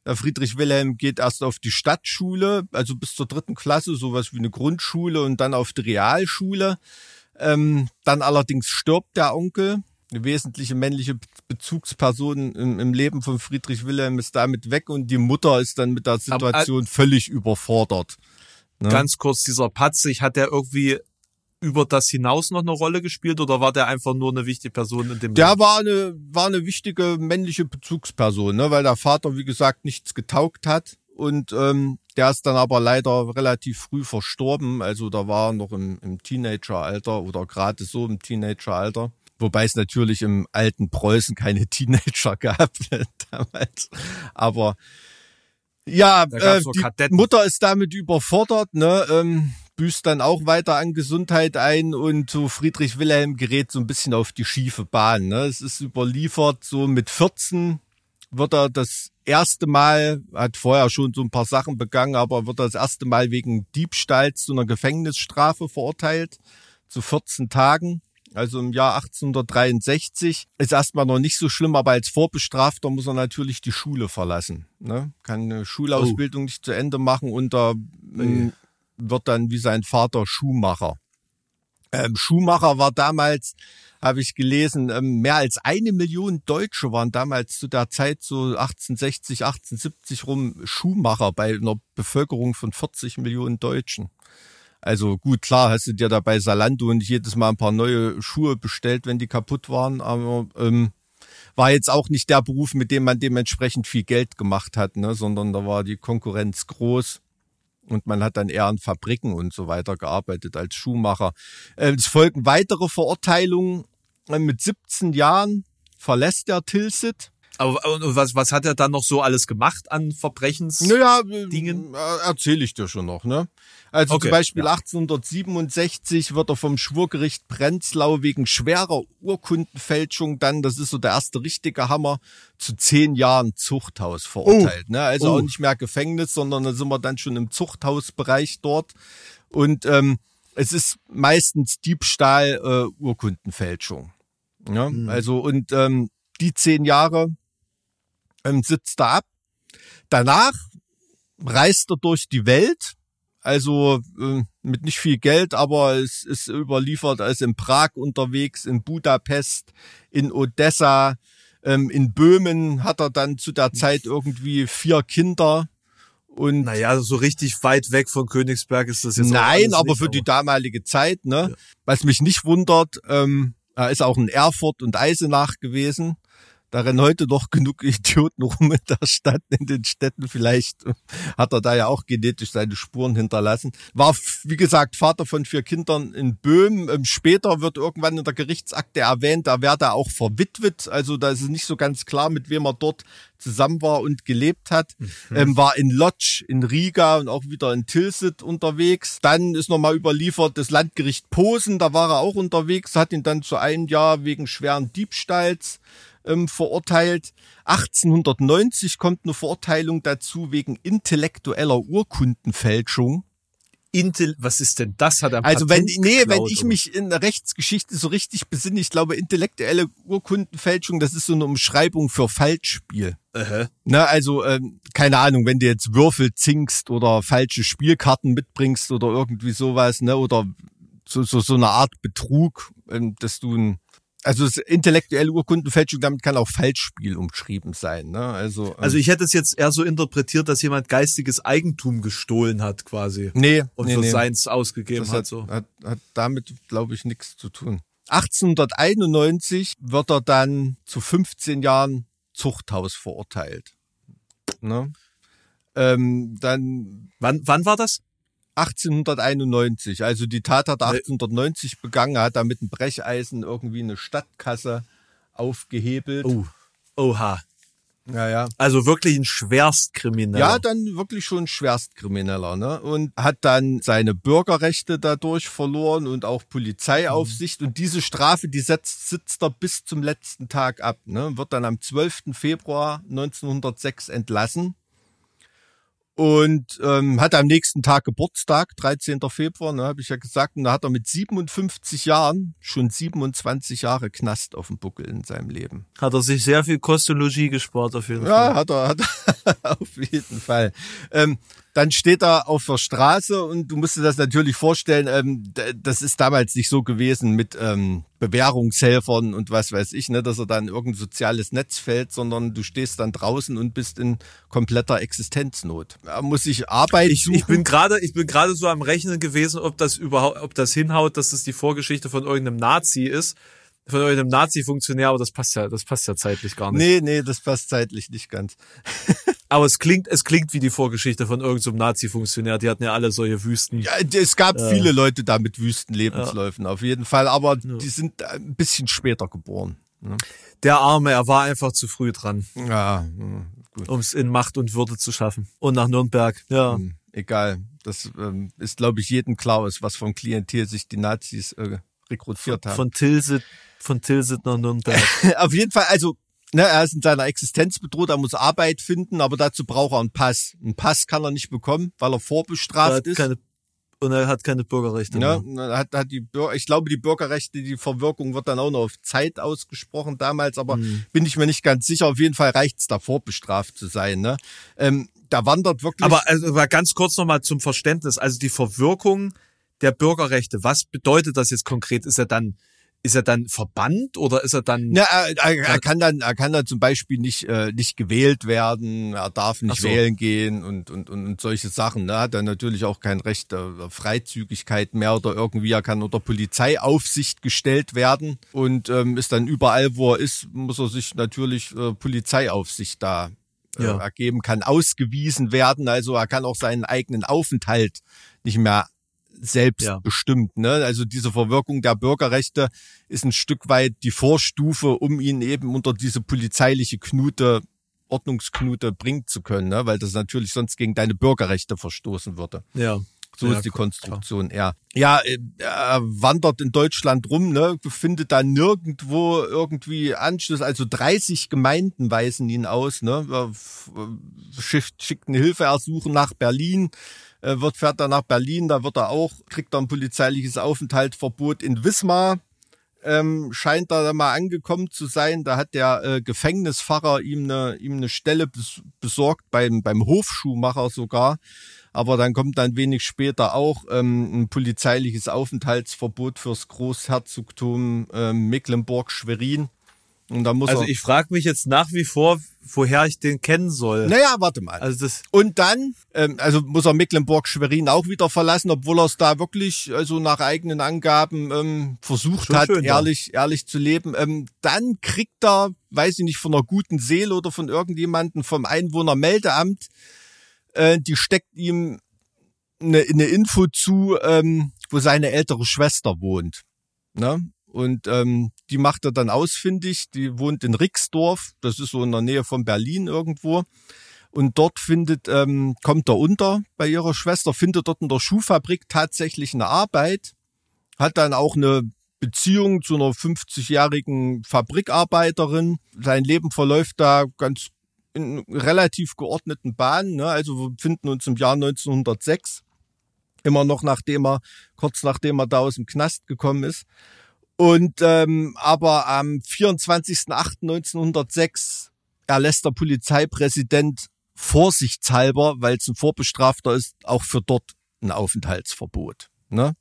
Der Friedrich Wilhelm geht erst auf die Stadtschule, also bis zur dritten Klasse, sowas wie eine Grundschule und dann auf die Realschule. Ähm, dann allerdings stirbt der Onkel. Eine wesentliche männliche Bezugsperson im, im, Leben von Friedrich Wilhelm ist damit weg und die Mutter ist dann mit der Situation Aber, völlig überfordert. Ne? Ganz kurz, dieser Patzig, hat der irgendwie über das hinaus noch eine Rolle gespielt oder war der einfach nur eine wichtige Person in dem Der Leben? war eine, war eine wichtige männliche Bezugsperson, ne, weil der Vater, wie gesagt, nichts getaugt hat. Und ähm, der ist dann aber leider relativ früh verstorben. Also da war er noch im, im Teenageralter oder gerade so im Teenageralter. Wobei es natürlich im alten Preußen keine Teenager gab damals. Aber ja, äh, die Mutter ist damit überfordert. Ne? Ähm, büßt dann auch weiter an Gesundheit ein und so Friedrich Wilhelm gerät so ein bisschen auf die schiefe Bahn. Ne? Es ist überliefert, so mit 14 wird er das erste Mal, hat vorher schon so ein paar Sachen begangen, aber wird er das erste Mal wegen Diebstahls zu einer Gefängnisstrafe verurteilt, zu 14 Tagen. Also im Jahr 1863 ist erstmal noch nicht so schlimm, aber als Vorbestrafter muss er natürlich die Schule verlassen. Ne? Kann eine Schulausbildung oh. nicht zu Ende machen unter oh wird dann wie sein Vater Schuhmacher. Ähm, Schuhmacher war damals, habe ich gelesen, ähm, mehr als eine Million Deutsche waren damals zu der Zeit so 1860, 1870 rum Schuhmacher bei einer Bevölkerung von 40 Millionen Deutschen. Also gut, klar, hast du dir da bei Salando nicht jedes Mal ein paar neue Schuhe bestellt, wenn die kaputt waren, aber ähm, war jetzt auch nicht der Beruf, mit dem man dementsprechend viel Geld gemacht hat, ne, sondern da war die Konkurrenz groß. Und man hat dann eher an Fabriken und so weiter gearbeitet als Schuhmacher. Äh, es folgen weitere Verurteilungen. Äh, mit 17 Jahren verlässt er Tilsit aber was, was hat er dann noch so alles gemacht an Verbrechensdingen? Naja, äh, erzähle ich dir schon noch. Ne? Also okay, zum Beispiel ja. 1867 wird er vom Schwurgericht Prenzlau wegen schwerer Urkundenfälschung dann, das ist so der erste richtige Hammer, zu zehn Jahren Zuchthaus verurteilt. Oh. Ne? Also oh. auch nicht mehr Gefängnis, sondern da sind wir dann schon im Zuchthausbereich dort. Und ähm, es ist meistens Diebstahl, äh, Urkundenfälschung. Ja? Mhm. Also und ähm, die zehn Jahre ähm, sitzt er ab. Danach reist er durch die Welt, also äh, mit nicht viel Geld, aber es ist überliefert, er ist in Prag unterwegs, in Budapest, in Odessa, ähm, in Böhmen hat er dann zu der Zeit irgendwie vier Kinder. Und naja, so richtig weit weg von Königsberg ist das jetzt Nein, aber nicht, für aber die damalige Zeit, ne? Ja. Was mich nicht wundert, ähm, er ist auch in Erfurt und Eisenach gewesen. Da rennen heute noch genug Idioten rum in der Stadt, in den Städten. Vielleicht hat er da ja auch genetisch seine Spuren hinterlassen. War, wie gesagt, Vater von vier Kindern in Böhmen. Ähm, später wird irgendwann in der Gerichtsakte erwähnt, da wäre er auch verwitwet. Also da ist es nicht so ganz klar, mit wem er dort zusammen war und gelebt hat. Mhm. Ähm, war in Lodz, in Riga und auch wieder in Tilsit unterwegs. Dann ist nochmal überliefert das Landgericht Posen, da war er auch unterwegs, hat ihn dann zu einem Jahr wegen schweren Diebstahls ähm, verurteilt. 1890 kommt eine Verurteilung dazu wegen intellektueller Urkundenfälschung. Intel, was ist denn das? Hat er also wenn nee, geklaut, wenn ich mich in der Rechtsgeschichte so richtig besinne, ich glaube intellektuelle Urkundenfälschung, das ist so eine Umschreibung für Falschspiel. Uh-huh. Na, also ähm, keine Ahnung, wenn du jetzt Würfel zinkst oder falsche Spielkarten mitbringst oder irgendwie sowas, ne, oder so so so eine Art Betrug, ähm, dass du ein also das intellektuelle Urkundenfälschung, damit kann auch Falschspiel umschrieben sein. Ne? Also, ähm, also ich hätte es jetzt eher so interpretiert, dass jemand geistiges Eigentum gestohlen hat quasi. Nee. Und nee, für nee. seins ausgegeben das hat. hat, so. hat, hat damit, glaube ich, nichts zu tun. 1891 wird er dann zu 15 Jahren Zuchthaus verurteilt. Ne? Ähm, dann Wann, wann war das? 1891, also die Tat hat er 1890 begangen, hat da mit einem Brecheisen irgendwie eine Stadtkasse aufgehebelt. Oh. Oha. Ja, ja. Also wirklich ein Schwerstkrimineller. Ja, dann wirklich schon Schwerstkrimineller, ne? Und hat dann seine Bürgerrechte dadurch verloren und auch Polizeiaufsicht. Und diese Strafe, die setzt, sitzt er bis zum letzten Tag ab, ne? Wird dann am 12. Februar 1906 entlassen. Und ähm, hat am nächsten Tag Geburtstag, 13. Februar, ne, habe ich ja gesagt. Und da hat er mit 57 Jahren schon 27 Jahre Knast auf dem Buckel in seinem Leben. Hat er sich sehr viel Kostologie gespart auf jeden Ja, Fall. hat er, hat er auf jeden Fall. Ähm, dann steht er auf der Straße und du musst dir das natürlich vorstellen, ähm, das ist damals nicht so gewesen mit ähm, Bewährungshelfern und was weiß ich, ne, dass er dann in irgendein soziales Netz fällt, sondern du stehst dann draußen und bist in kompletter Existenznot. Er muss sich Arbeit Ich, suchen. ich bin gerade, ich bin gerade so am Rechnen gewesen, ob das überhaupt, ob das hinhaut, dass das die Vorgeschichte von irgendeinem Nazi ist, von irgendeinem Nazi-Funktionär, aber das passt ja, das passt ja zeitlich gar nicht. nee, nee, das passt zeitlich nicht ganz. Aber es klingt, es klingt wie die Vorgeschichte von irgendeinem Nazi-Funktionär. Die hatten ja alle solche Wüsten. Ja, es gab viele Leute da mit Wüstenlebensläufen, auf jeden Fall, aber die sind ein bisschen später geboren. Ne? Der Arme, er war einfach zu früh dran, Ja, gut. um es in Macht und Würde zu schaffen. Und nach Nürnberg. Ja. Hm, Egal. Das ähm, ist, glaube ich, jedem klar ist, was vom Klientel sich die Nazis äh, rekrutiert haben. Von Tilsit, von Tilsit nach Nürnberg. Auf jeden Fall, also, ne, er ist in seiner Existenz bedroht, er muss Arbeit finden, aber dazu braucht er einen Pass. Einen Pass kann er nicht bekommen, weil er er vorbestraft hat ist. keine, und er hat keine Bürgerrechte Ja, mehr. er hat, hat die ich glaube, die Bürgerrechte, die Verwirkung wird dann auch noch auf Zeit ausgesprochen damals, aber Hm. bin ich mir nicht ganz sicher. Auf jeden Fall reicht's davor, bestraft zu sein. Ne? Ähm, da wandert wirklich. Aber also mal ganz kurz nochmal zum Verständnis. Also die Verwirkung der Bürgerrechte, was bedeutet das jetzt konkret? Ist er dann, ist er dann verbannt oder ist er dann, Ja, er, er, er kann dann, er kann dann zum Beispiel nicht äh, nicht gewählt werden, er darf nicht so. wählen gehen und und und, und solche Sachen. Ne? Hat er natürlich auch kein Recht der Freizügigkeit mehr oder irgendwie. Er kann unter Polizeiaufsicht gestellt werden und ähm, ist dann überall, wo er ist, muss er sich natürlich äh, Polizeiaufsicht da äh, Ja. ergeben, kann ausgewiesen werden. Also er kann auch seinen eigenen Aufenthalt nicht mehr selbst Ja. bestimmt. Ne? Also diese Verwirkung der Bürgerrechte ist ein Stück weit die Vorstufe, um ihn eben unter diese polizeiliche Knute, Ordnungsknute bringen zu können, ne? weil das natürlich sonst gegen deine Bürgerrechte verstoßen würde. ja. So Ja, ist die klar. Konstruktion eher. Ja, äh, er wandert in Deutschland rum, ne, findet da nirgendwo irgendwie Anschluss. Also 30 Gemeinden weisen ihn aus, ne, f- äh, schickt, schickt ein Hilfeersuchen nach Berlin, äh, wird fährt er nach Berlin, da wird er auch kriegt er ein polizeiliches Aufenthaltsverbot in Wismar. Ähm, scheint da mal angekommen zu sein. Da hat der äh, Gefängnispfarrer ihm eine, ihm eine Stelle bes besorgt, beim, beim Hofschuhmacher sogar. Aber dann kommt dann wenig später auch ähm, ein polizeiliches Aufenthaltsverbot fürs Großherzogtum ähm, Mecklenburg-Schwerin. Und da muss Also ich frage mich jetzt nach wie vor, woher ich den kennen soll. naja, warte mal. Also das, Und dann, ähm, also muss er Mecklenburg-Schwerin auch wieder verlassen, obwohl er es da wirklich, also nach eigenen Angaben, ähm, versucht Schon hat, schön ehrlich, ehrlich zu leben. Ähm, dann kriegt er, weiß ich nicht, von einer guten Seele oder von irgendjemandem vom Einwohnermeldeamt, äh, die steckt ihm eine, eine Info zu, ähm, wo seine ältere Schwester wohnt. Ne? Und ähm, die macht er dann ausfindig. Die wohnt in Rixdorf, das ist so in der Nähe von Berlin irgendwo. Und dort findet, ähm, kommt er unter bei ihrer Schwester, findet dort in der Schuhfabrik tatsächlich eine Arbeit, hat dann auch eine Beziehung zu einer 50-jährigen Fabrikarbeiterin. Sein Leben verläuft da ganz in relativ geordneten Bahnen. Ne? Also wir befinden uns im Jahr 1906, immer noch nachdem er, kurz nachdem er da aus dem Knast gekommen ist. Und ähm, aber am 24.08.1906 erlässt der Polizeipräsident vorsichtshalber, weil es ein Vorbestrafter ist, auch für dort ein Aufenthaltsverbot. Ne?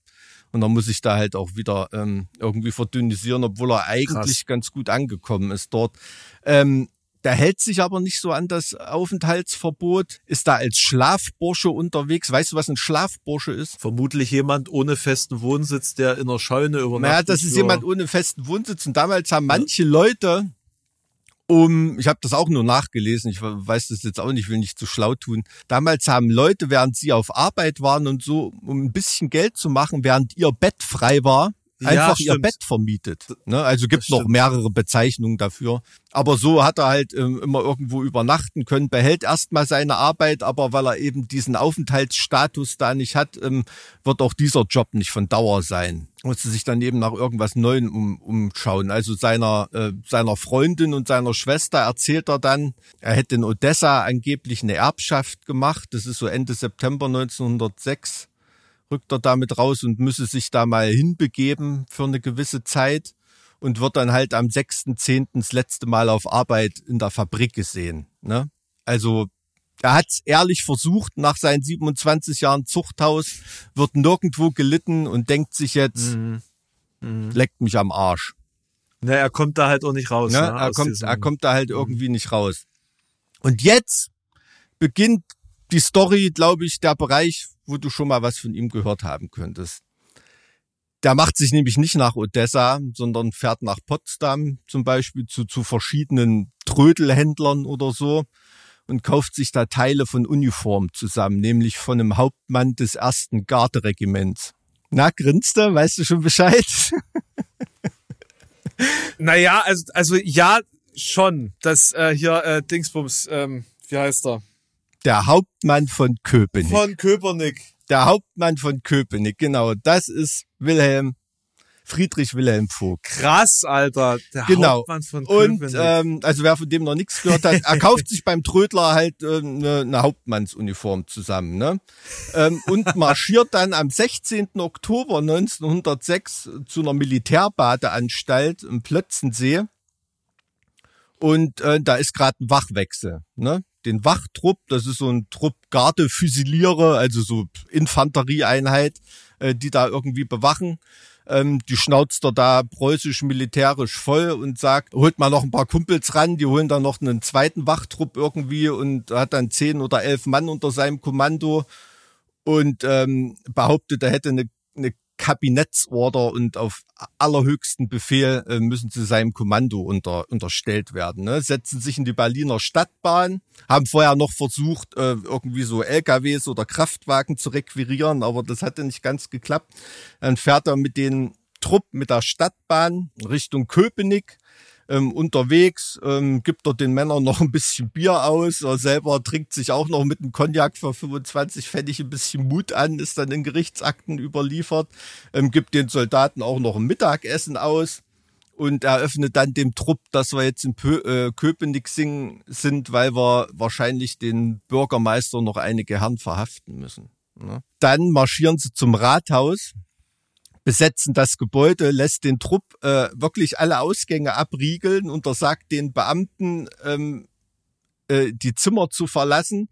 Und dann muss ich da halt auch wieder ähm, irgendwie verdünnisieren, obwohl er eigentlich Krass. ganz gut angekommen ist dort. Ähm, der hält sich aber nicht so an das Aufenthaltsverbot, ist da als Schlafbursche unterwegs. Weißt du, was ein Schlafbursche ist? vermutlich jemand ohne festen Wohnsitz, der in einer Scheune übernachtet. Naja, das ist jemand ohne festen Wohnsitz. Und damals haben manche Leute um, ich habe das auch nur nachgelesen, ich weiß das jetzt auch nicht, will nicht zu schlau tun. Damals haben Leute, während sie auf Arbeit waren und so, um ein bisschen Geld zu machen, während ihr Bett frei war, einfach Ja, ihr. Bett vermietet. Ne? Also gibt noch mehrere Bezeichnungen dafür. Aber so hat er halt ähm, immer irgendwo übernachten können, behält erstmal seine Arbeit, aber weil er eben diesen Aufenthaltsstatus da nicht hat, ähm, wird auch dieser Job nicht von Dauer sein. Musste sich dann eben nach irgendwas Neuem um, umschauen. Also seiner, äh, seiner Freundin und seiner Schwester erzählt er dann, er hätte in Odessa angeblich eine Erbschaft gemacht. Das ist so Ende September 1906 rückt er damit raus und müsse sich da mal hinbegeben für eine gewisse Zeit und wird dann halt am 6.10. das letzte Mal auf Arbeit in der Fabrik gesehen. Ne? Also er hat's ehrlich versucht, nach seinen 27 Jahren Zuchthaus, wird nirgendwo gelitten und denkt sich jetzt, leckt mich am Arsch. Ne, er kommt da halt auch nicht raus. Ne? Ne? Er, aus kommt, er kommt da halt irgendwie nicht raus. Und jetzt beginnt die Story, glaube ich, der Bereich, wo du schon mal was von ihm gehört haben könntest. Der macht sich nämlich nicht nach Odessa, sondern fährt nach Potsdam zum Beispiel zu, zu verschiedenen Trödelhändlern oder so und kauft sich da Teile von Uniform zusammen, nämlich von einem Hauptmann des ersten Garderegiments. Na, grinst du? Weißt du schon Bescheid? Naja, also, also ja, schon. Das äh, hier, äh, Dingsbums, ähm, wie heißt er? Der Hauptmann von Köpenick. Von Köpernick. Der Hauptmann von Köpenick, genau. Das ist Wilhelm, Friedrich Wilhelm Vogt. Krass, Alter. Der Genau. Hauptmann von Und Köpenick. ähm, also wer von dem noch nichts gehört hat, er kauft sich beim Trödler halt äh, eine, eine Hauptmannsuniform zusammen, ne? Ähm, und marschiert dann am 16. Oktober 1906 zu einer Militärbadeanstalt im Plötzensee. Und äh, da ist gerade ein Wachwechsel, ne? Den Wachtrupp, das ist so ein Trupp Gardefüsiliere, also so Infanterieeinheit, äh, die da irgendwie bewachen. Ähm, die schnauzt er da preußisch-militärisch voll und sagt, holt mal noch ein paar Kumpels ran, die holen dann noch einen zweiten Wachtrupp irgendwie und hat dann zehn oder elf Mann unter seinem Kommando und ähm, behauptet, er hätte eine, eine Kabinettsorder und auf allerhöchsten Befehl äh, müssen sie seinem Kommando unter, unterstellt werden. Ne? Setzen sich in die Berliner Stadtbahn, haben vorher noch versucht, äh, irgendwie so LKWs oder Kraftwagen zu requirieren, aber das hatte nicht ganz geklappt. Dann fährt er mit den Trupp mit der Stadtbahn Richtung Köpenick. Ähm, unterwegs ähm, gibt er den Männern noch ein bisschen Bier aus. Er selber trinkt sich auch noch mit einem Cognac für 25 Pfennig ein bisschen Mut an, ist dann in Gerichtsakten überliefert, ähm, gibt den Soldaten auch noch ein Mittagessen aus und eröffnet dann dem Trupp, dass wir jetzt in Pö äh, Köpenick sind, weil wir wahrscheinlich den Bürgermeister noch einige Herren verhaften müssen. Ne? Dann marschieren sie zum Rathaus, besetzen das Gebäude, lässt den Trupp äh, wirklich alle Ausgänge abriegeln, untersagt den Beamten, ähm, äh, die Zimmer zu verlassen.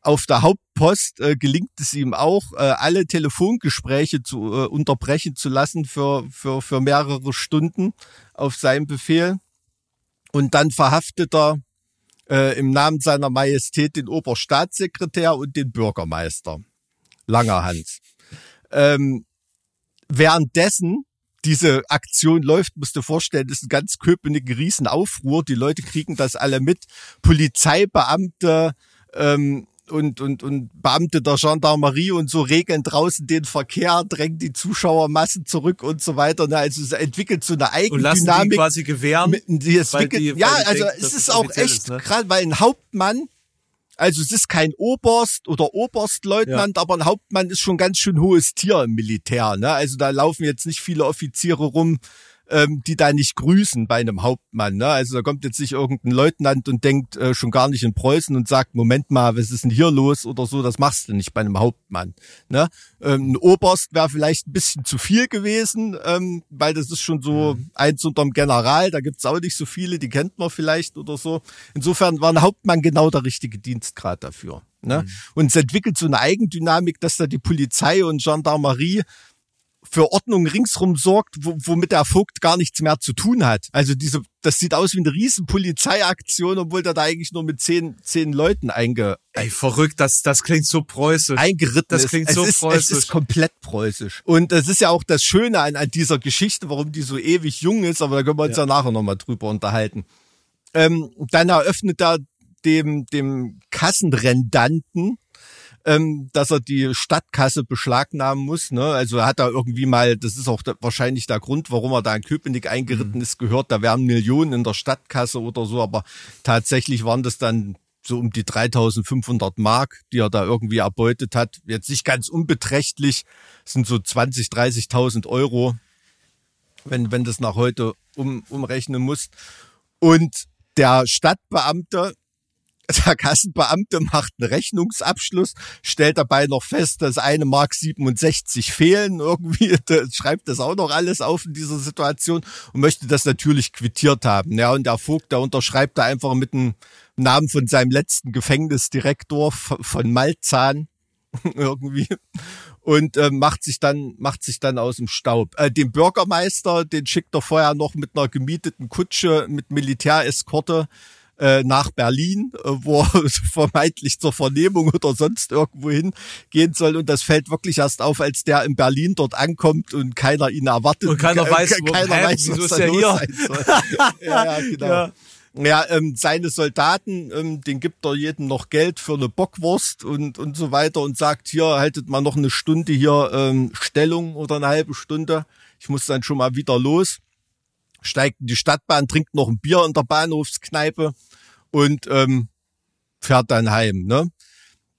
Auf der Hauptpost äh, gelingt es ihm auch, äh, alle Telefongespräche zu äh, unterbrechen zu lassen für, für, für mehrere Stunden auf seinem Befehl. Und dann verhaftet er äh, im Namen seiner Majestät den Oberstaatssekretär und den Bürgermeister. Langerhans. Ähm, währenddessen diese Aktion läuft, musst du vorstellen, ist ein ganz Köpenick Riesenaufruhr. Die Leute kriegen das alle mit. Polizeibeamte ähm, und, und, und Beamte der Gendarmerie und so regeln draußen den Verkehr, drängen die Zuschauermassen zurück und so weiter. Na, Also es entwickelt so eine und lassen die Eigendynamik. quasi gewähren. Die es weil wickelt, die- ja, die also denken, es ist auch echt ist, ne? gerade, weil ein Hauptmann, also es ist kein Oberst oder Oberstleutnant, aber ein Hauptmann ist schon ganz schön hohes Tier im Militär. Ne? Also da laufen jetzt nicht viele Offiziere rum, ähm, die da nicht grüßen bei einem Hauptmann. Ne? Also da kommt jetzt nicht irgendein Leutnant und denkt äh, schon gar nicht in Preußen und sagt, Moment mal, was ist denn hier los oder so, das machst du nicht bei einem Hauptmann. Ne? Ähm, ein Oberst wäre vielleicht ein bisschen zu viel gewesen, ähm, weil das ist schon so eins unterm General, da gibt's auch nicht so viele, die kennt man vielleicht oder so. Insofern war ein Hauptmann genau der richtige Dienstgrad dafür. Ne? Und es entwickelt so eine Eigendynamik, dass da die Polizei und Gendarmerie für Ordnung ringsrum sorgt, wo, womit der Vogt gar nichts mehr zu tun hat. Also diese, das sieht aus wie eine riesen Polizeiaktion, obwohl der da eigentlich nur mit zehn, zehn Leuten einge, Ey, verrückt, das, das klingt so preußisch. eingeritten Das ist. klingt es so ist, Es preußisch. ist komplett preußisch. Und das ist ja auch das Schöne an, an dieser Geschichte, warum die so ewig jung ist, aber da können wir uns ja, nachher nochmal drüber unterhalten. ähm, dann eröffnet er dem, dem Kassenrendanten, ähm, dass er die Stadtkasse beschlagnahmen muss. Ne? Also er hat da irgendwie mal, das ist auch da, wahrscheinlich der Grund, warum er da in Köpenick eingeritten mhm. ist, gehört, da wären Millionen in der Stadtkasse oder so, aber tatsächlich waren das dann so um die 3500 Mark, die er da irgendwie erbeutet hat. Jetzt nicht ganz unbeträchtlich, sind so 20, 30.000 Euro, wenn, wenn das nach heute um, umrechnen muss. Und der Stadtbeamte der Kassenbeamte macht einen Rechnungsabschluss, stellt dabei noch fest, dass eine Mark 67 fehlen irgendwie, schreibt das auch noch alles auf in dieser Situation und möchte das natürlich quittiert haben. Ja, und der Vogt, der unterschreibt da einfach mit dem Namen von seinem letzten Gefängnisdirektor von Malzahn irgendwie und äh, macht sich dann macht sich dann aus dem Staub. Äh, den Bürgermeister, den schickt er vorher noch mit einer gemieteten Kutsche mit Militäreskorte äh, nach Berlin, äh, wo er vermeintlich zur Vernehmung oder sonst irgendwo hin gehen soll. Und das fällt wirklich erst auf, als der in Berlin dort ankommt und keiner ihn erwartet. Und keiner weiß, wo, keiner hä, weiß, was da los hier? sein soll. ja, ja, genau. Ja. Ja, ähm, seine Soldaten, ähm, den gibt er jedem noch Geld für eine Bockwurst und, und so weiter und sagt, hier, haltet mal noch eine Stunde hier ähm, Stellung oder eine halbe Stunde. Ich muss dann schon mal wieder los steigt in die Stadtbahn, trinkt noch ein Bier in der Bahnhofskneipe und ähm, fährt dann heim. Ne?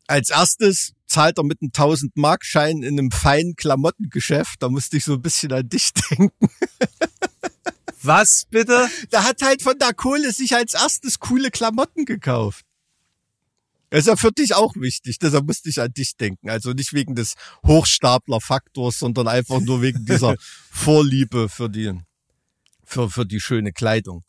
Als erstes zahlt er mit einem 1000 Mark Schein in einem feinen Klamottengeschäft. Da musste ich so ein bisschen an dich denken. Was bitte? Da hat halt von der Kohle sich als erstes coole Klamotten gekauft. Das ist ja für dich auch wichtig, deshalb musste ich an dich denken. Also nicht wegen des Hochstapler-Faktors, sondern einfach nur wegen dieser Vorliebe für die für, für die schöne Kleidung.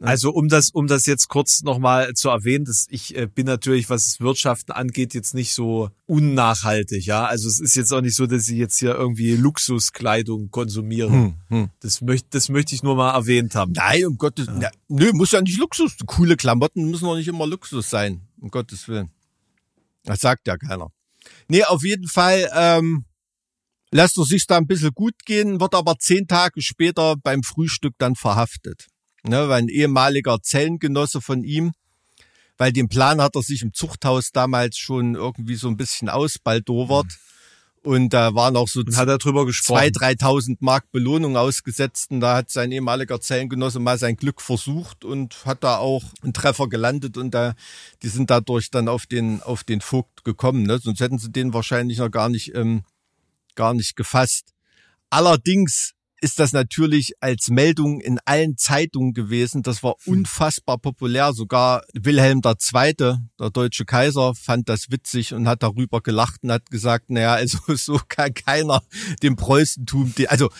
Also um das, um das jetzt kurz nochmal zu erwähnen, dass ich äh, bin natürlich, was das Wirtschaften angeht, jetzt nicht so unnachhaltig, ja. Also es ist jetzt auch nicht so, dass ich jetzt hier irgendwie Luxuskleidung konsumiere. Hm, hm. Das möchte, das möchte ich nur mal erwähnt haben. Nein, um Gottes, ja. nö, muss ja nicht Luxus. Coole Klamotten müssen doch nicht immer Luxus sein, um Gottes Willen. Das sagt ja keiner. Nee, auf jeden Fall, ähm, lässt er sich da ein bisschen gut gehen, wird aber zehn Tage später beim Frühstück dann verhaftet. Ne, weil ein ehemaliger Zellengenosse von ihm, weil den Plan hat er sich im Zuchthaus damals schon irgendwie so ein bisschen ausbaldowert. Mhm. Und da waren auch so und hat er drüber gesprochen. zwei, dreitausend Mark Belohnung ausgesetzt. Und da hat sein ehemaliger Zellengenosse mal sein Glück versucht und hat da auch einen Treffer gelandet. Und da, die sind dadurch dann auf den, auf den Vogt gekommen. Ne? Sonst hätten sie den wahrscheinlich noch gar nicht ähm, gar nicht gefasst. Allerdings ist das natürlich als Meldung in allen Zeitungen gewesen. Das war hm. unfassbar populär. Sogar Wilhelm II., der deutsche Kaiser, fand das witzig und hat darüber gelacht und hat gesagt, naja, also so kann keiner dem Preußentum, also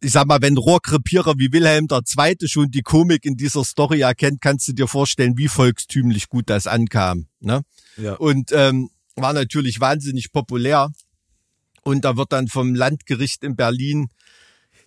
ich sag mal, wenn Rohrkrepierer wie Wilhelm II. schon die Komik in dieser Story erkennt, kannst du dir vorstellen, wie volkstümlich gut das ankam. Ne? Ja. Und ähm, war natürlich wahnsinnig populär. Und da wird dann vom Landgericht in Berlin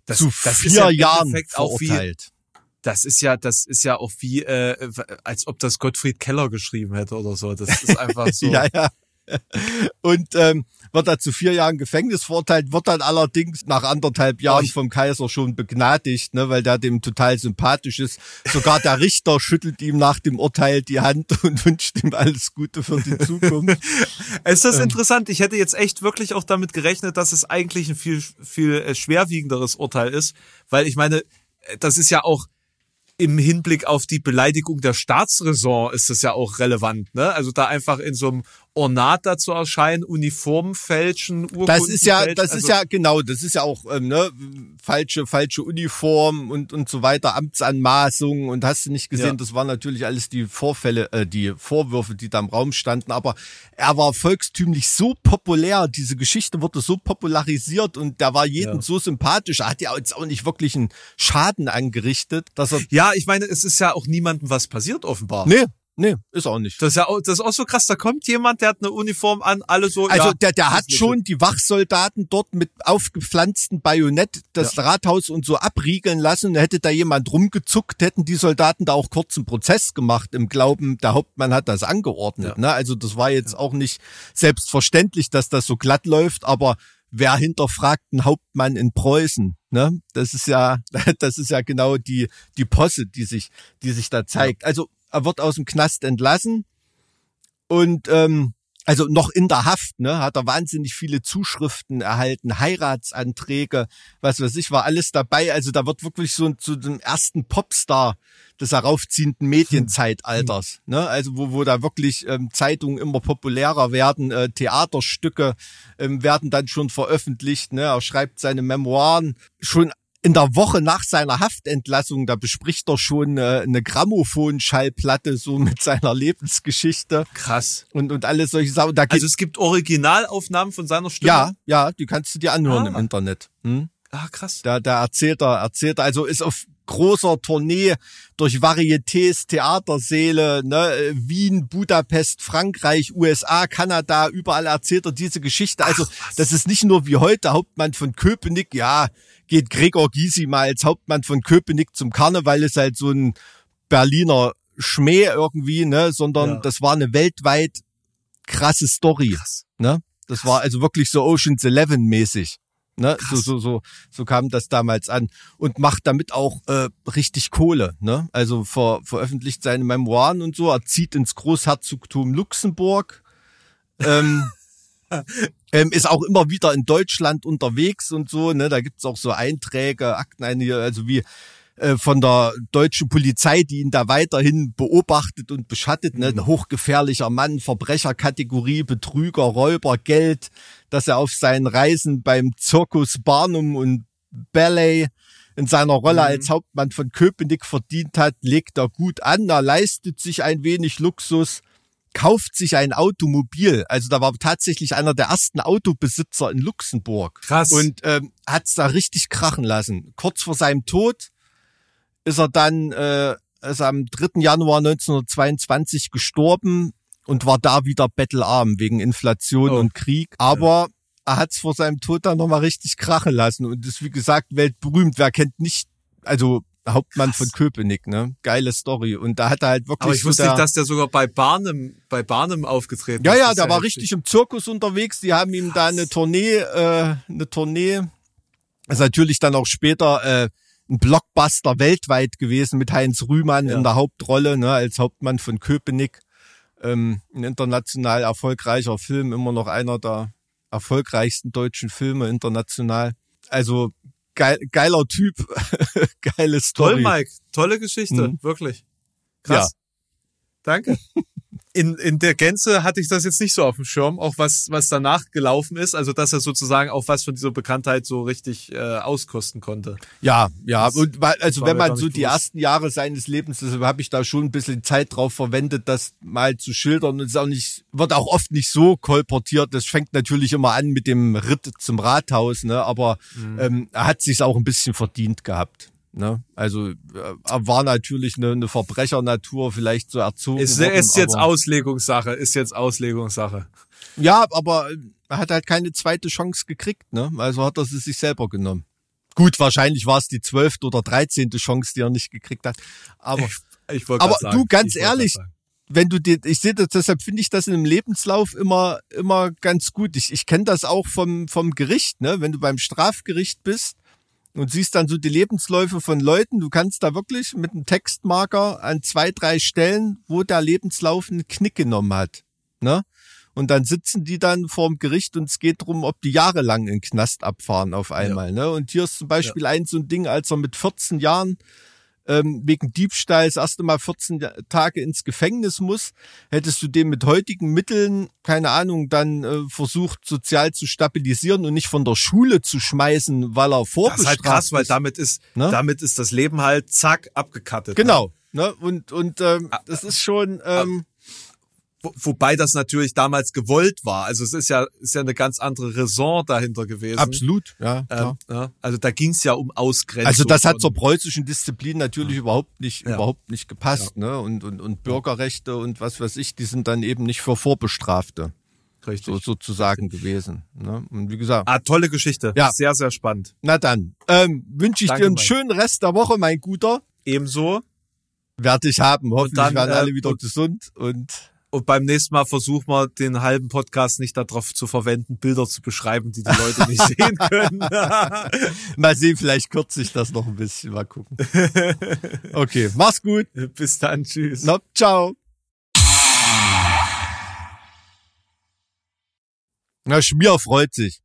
das, zu das vier ja Jahren verurteilt. Wie, das ist ja, das ist ja auch wie, äh, als ob das Gottfried Keller geschrieben hätte oder so. Das ist einfach so. ja, ja. Und ähm, wird er zu vier Jahren Gefängnis verurteilt, wird dann allerdings nach anderthalb Jahren vom Kaiser schon begnadigt, ne, weil der dem total sympathisch ist. Sogar der Richter schüttelt ihm nach dem Urteil die Hand und wünscht ihm alles Gute für die Zukunft. es ist ähm. interessant. Ich hätte jetzt echt wirklich auch damit gerechnet, dass es eigentlich ein viel, viel äh, schwerwiegenderes Urteil ist, weil ich meine, das ist ja auch im Hinblick auf die Beleidigung der Staatsräson ist das ja auch relevant, ne? Also da einfach in so einem Ornat dazu erscheinen, Uniformen fälschen, Urkunden Das ist ja, fälschen, das also ist ja genau, das ist ja auch ähm, ne, falsche, falsche Uniform und und so weiter, Amtsanmaßungen und hast du nicht gesehen, ja. das waren natürlich alles die Vorfälle, äh, die Vorwürfe, die da im Raum standen. Aber er war volkstümlich so populär, diese Geschichte wurde so popularisiert und der war jedem ja. so sympathisch. Er hat ja jetzt auch nicht wirklich einen Schaden angerichtet, dass er. Ja, ich meine, es ist ja auch niemandem was passiert offenbar. Nee, Nee, ist auch nicht. Das ist ja auch, das ist auch so krass. Da kommt jemand, der hat eine Uniform an, alle so. Also ja, der, der hat schon die Wachsoldaten dort mit aufgepflanzten Bajonett das ja. Rathaus und so abriegeln lassen. Da hätte da jemand rumgezuckt, hätten die Soldaten da auch kurzen Prozess gemacht im Glauben, der Hauptmann hat das angeordnet. Ja. Ne? Also das war jetzt auch nicht selbstverständlich, dass das so glatt läuft, aber wer hinterfragt einen Hauptmann in Preußen? Ne? Das ist ja, das ist ja genau die, die Posse, die sich, die sich da zeigt. Also er wird aus dem Knast entlassen. Und ähm, also noch in der Haft, ne, hat er wahnsinnig viele Zuschriften erhalten, Heiratsanträge, was weiß ich, war alles dabei. Also da wird wirklich so zu dem ersten Popstar des heraufziehenden Medienzeitalters, ne, also wo, wo da wirklich ähm, Zeitungen immer populärer werden, äh, Theaterstücke ähm, werden dann schon veröffentlicht, ne, er schreibt seine Memoiren. Schon in der Woche nach seiner Haftentlassung, da bespricht er schon äh, eine Grammophon-Schallplatte so mit seiner Lebensgeschichte. Krass. Und, und alles solche Sachen. Da also es gibt Originalaufnahmen von seiner Stimme? Ja, ja, die kannst du dir anhören Ah. im Internet. Hm? Ah, krass. Da, da erzählt er, erzählt er, also ist auf großer Tournee durch Varietés, Theatersäle, ne, Wien, Budapest, Frankreich, USA, Kanada, überall erzählt er diese Geschichte. Also das ist nicht nur wie heute Hauptmann von Köpenick, ja, geht Gregor Gysi mal als Hauptmann von Köpenick zum Karneval, ist halt so ein Berliner Schmäh irgendwie, ne, sondern Ja. das war eine weltweit krasse Story. Krass. Ne? Das war also wirklich so Ocean's Eleven mäßig. Ne? So, so, so, so kam das damals an und macht damit auch äh, richtig Kohle. Ne? Also ver, veröffentlicht seine Memoiren und so. Er zieht ins Großherzogtum Luxemburg. Ähm, ähm, ist auch immer wieder in Deutschland unterwegs und so. Ne? Da gibt's auch so Einträge, Akten, also wie äh, von der deutschen Polizei, die ihn da weiterhin beobachtet und beschattet. Ne? Ein hochgefährlicher Mann, Verbrecherkategorie, Betrüger, Räuber, Geld, dass er auf seinen Reisen beim Zirkus Barnum und Ballet in seiner Rolle als Hauptmann von Köpenick verdient hat, legt er gut an, er leistet sich ein wenig Luxus, kauft sich ein Automobil. Also da war tatsächlich einer der ersten Autobesitzer in Luxemburg. Krass. Und ähm, hat's da richtig krachen lassen. Kurz vor seinem Tod ist er dann äh, ist am 3. Januar 1922 gestorben und war da wieder bettelarm wegen Inflation Oh. und Krieg. Aber er hat's vor seinem Tod dann nochmal richtig krachen lassen und ist wie gesagt weltberühmt. Wer kennt nicht, also Hauptmann Krass. von Köpenick, ne? Geile Story. Und da hat er halt wirklich Aber ich so wusste nicht, dass der sogar bei Barnum, bei Barnum aufgetreten ja, ist. ja, ist der war richtig im Zirkus unterwegs. Die haben ihm da eine Tournee, äh, eine Tournee, ist natürlich dann auch später äh, ein Blockbuster weltweit gewesen mit Heinz Rühmann Ja. in der Hauptrolle, ne, als Hauptmann von Köpenick. Ähm, ein international erfolgreicher Film, immer noch einer der erfolgreichsten deutschen Filme international. Also geil, geiler Typ, geile Story. Toll, Mike. Tolle Geschichte. Mhm. Wirklich. Krass. Danke. In, in der Gänze hatte ich das jetzt nicht so auf dem Schirm, auch was, was danach gelaufen ist. Also, dass er sozusagen auch was von dieser Bekanntheit so richtig äh, auskosten konnte. Ja, ja, Das und weil, also wenn man so die bewusst. ersten Jahre seines Lebens, deshalb habe ich da schon ein bisschen Zeit drauf verwendet, das mal zu schildern und es ist auch nicht, wird auch oft nicht so kolportiert. Das fängt natürlich immer an mit dem Ritt zum Rathaus, ne, aber Mhm. ähm, er hat sich auch ein bisschen verdient gehabt. Ne? Also äh, war natürlich eine, eine Verbrechernatur, vielleicht so erzogen. Ist, worden, ist jetzt Auslegungssache, ist jetzt Auslegungssache. Ja, aber er hat halt keine zweite Chance gekriegt, ne? Also hat er sie sich selber genommen. Gut, wahrscheinlich war es die zwölfte oder dreizehnte Chance, die er nicht gekriegt hat. Aber Ich wollte Aber sagen, du, ganz ich ehrlich, wenn du dir, ich sehe das, deshalb finde ich das in einem Lebenslauf immer, immer ganz gut. Ich, ich kenne das auch vom, vom Gericht, ne? Wenn du beim Strafgericht bist und siehst dann so die Lebensläufe von Leuten, du kannst da wirklich mit einem Textmarker an zwei, drei Stellen, wo der Lebenslauf einen Knick genommen hat, ne? Und dann sitzen die dann vorm Gericht und es geht drum, ob die jahrelang in den Knast abfahren auf einmal. Ne? Und hier ist zum Beispiel ein so ein Ding, als er mit 14 Jahren ähm, wegen Diebstahl das erste Mal 14 Ja- Tage ins Gefängnis muss, hättest du den mit heutigen Mitteln, keine Ahnung, dann äh, versucht, sozial zu stabilisieren und nicht von der Schule zu schmeißen, weil er Das vorbestraft ist halt krass, weil ist. damit ist, Ne? damit ist das Leben halt zack abgekattet. Ne? Genau. Ne? Und, und ähm, das ist schon... Ähm, Wo, wobei das natürlich damals gewollt war. Also es ist ja, ist ja eine ganz andere Raison dahinter gewesen. absolut, ja. Ähm, ja, also da ging es ja um Ausgrenzung. Also das hat zur preußischen Disziplin natürlich überhaupt nicht, Ja. überhaupt nicht gepasst, ne? Und, und, und Bürgerrechte und was weiß ich, die sind dann eben nicht für Vorbestrafte Richtig. so sozusagen gewesen. Ne? Und wie gesagt, Ah, tolle Geschichte. Ja. Sehr, sehr spannend. na dann ähm, wünsche ich Danke, dir einen Mike. schönen Rest der Woche, mein Guter. Ebenso. Werde ich haben. Hoffentlich dann, werden äh, alle wieder und- gesund und Und beim nächsten Mal versuchen wir, den halben Podcast nicht darauf zu verwenden, Bilder zu beschreiben, die die Leute nicht sehen können. Mal sehen, vielleicht kürze ich das noch ein bisschen. Mal gucken. Okay, mach's gut. Bis dann, tschüss. Na, ciao. Na, Schmier freut sich.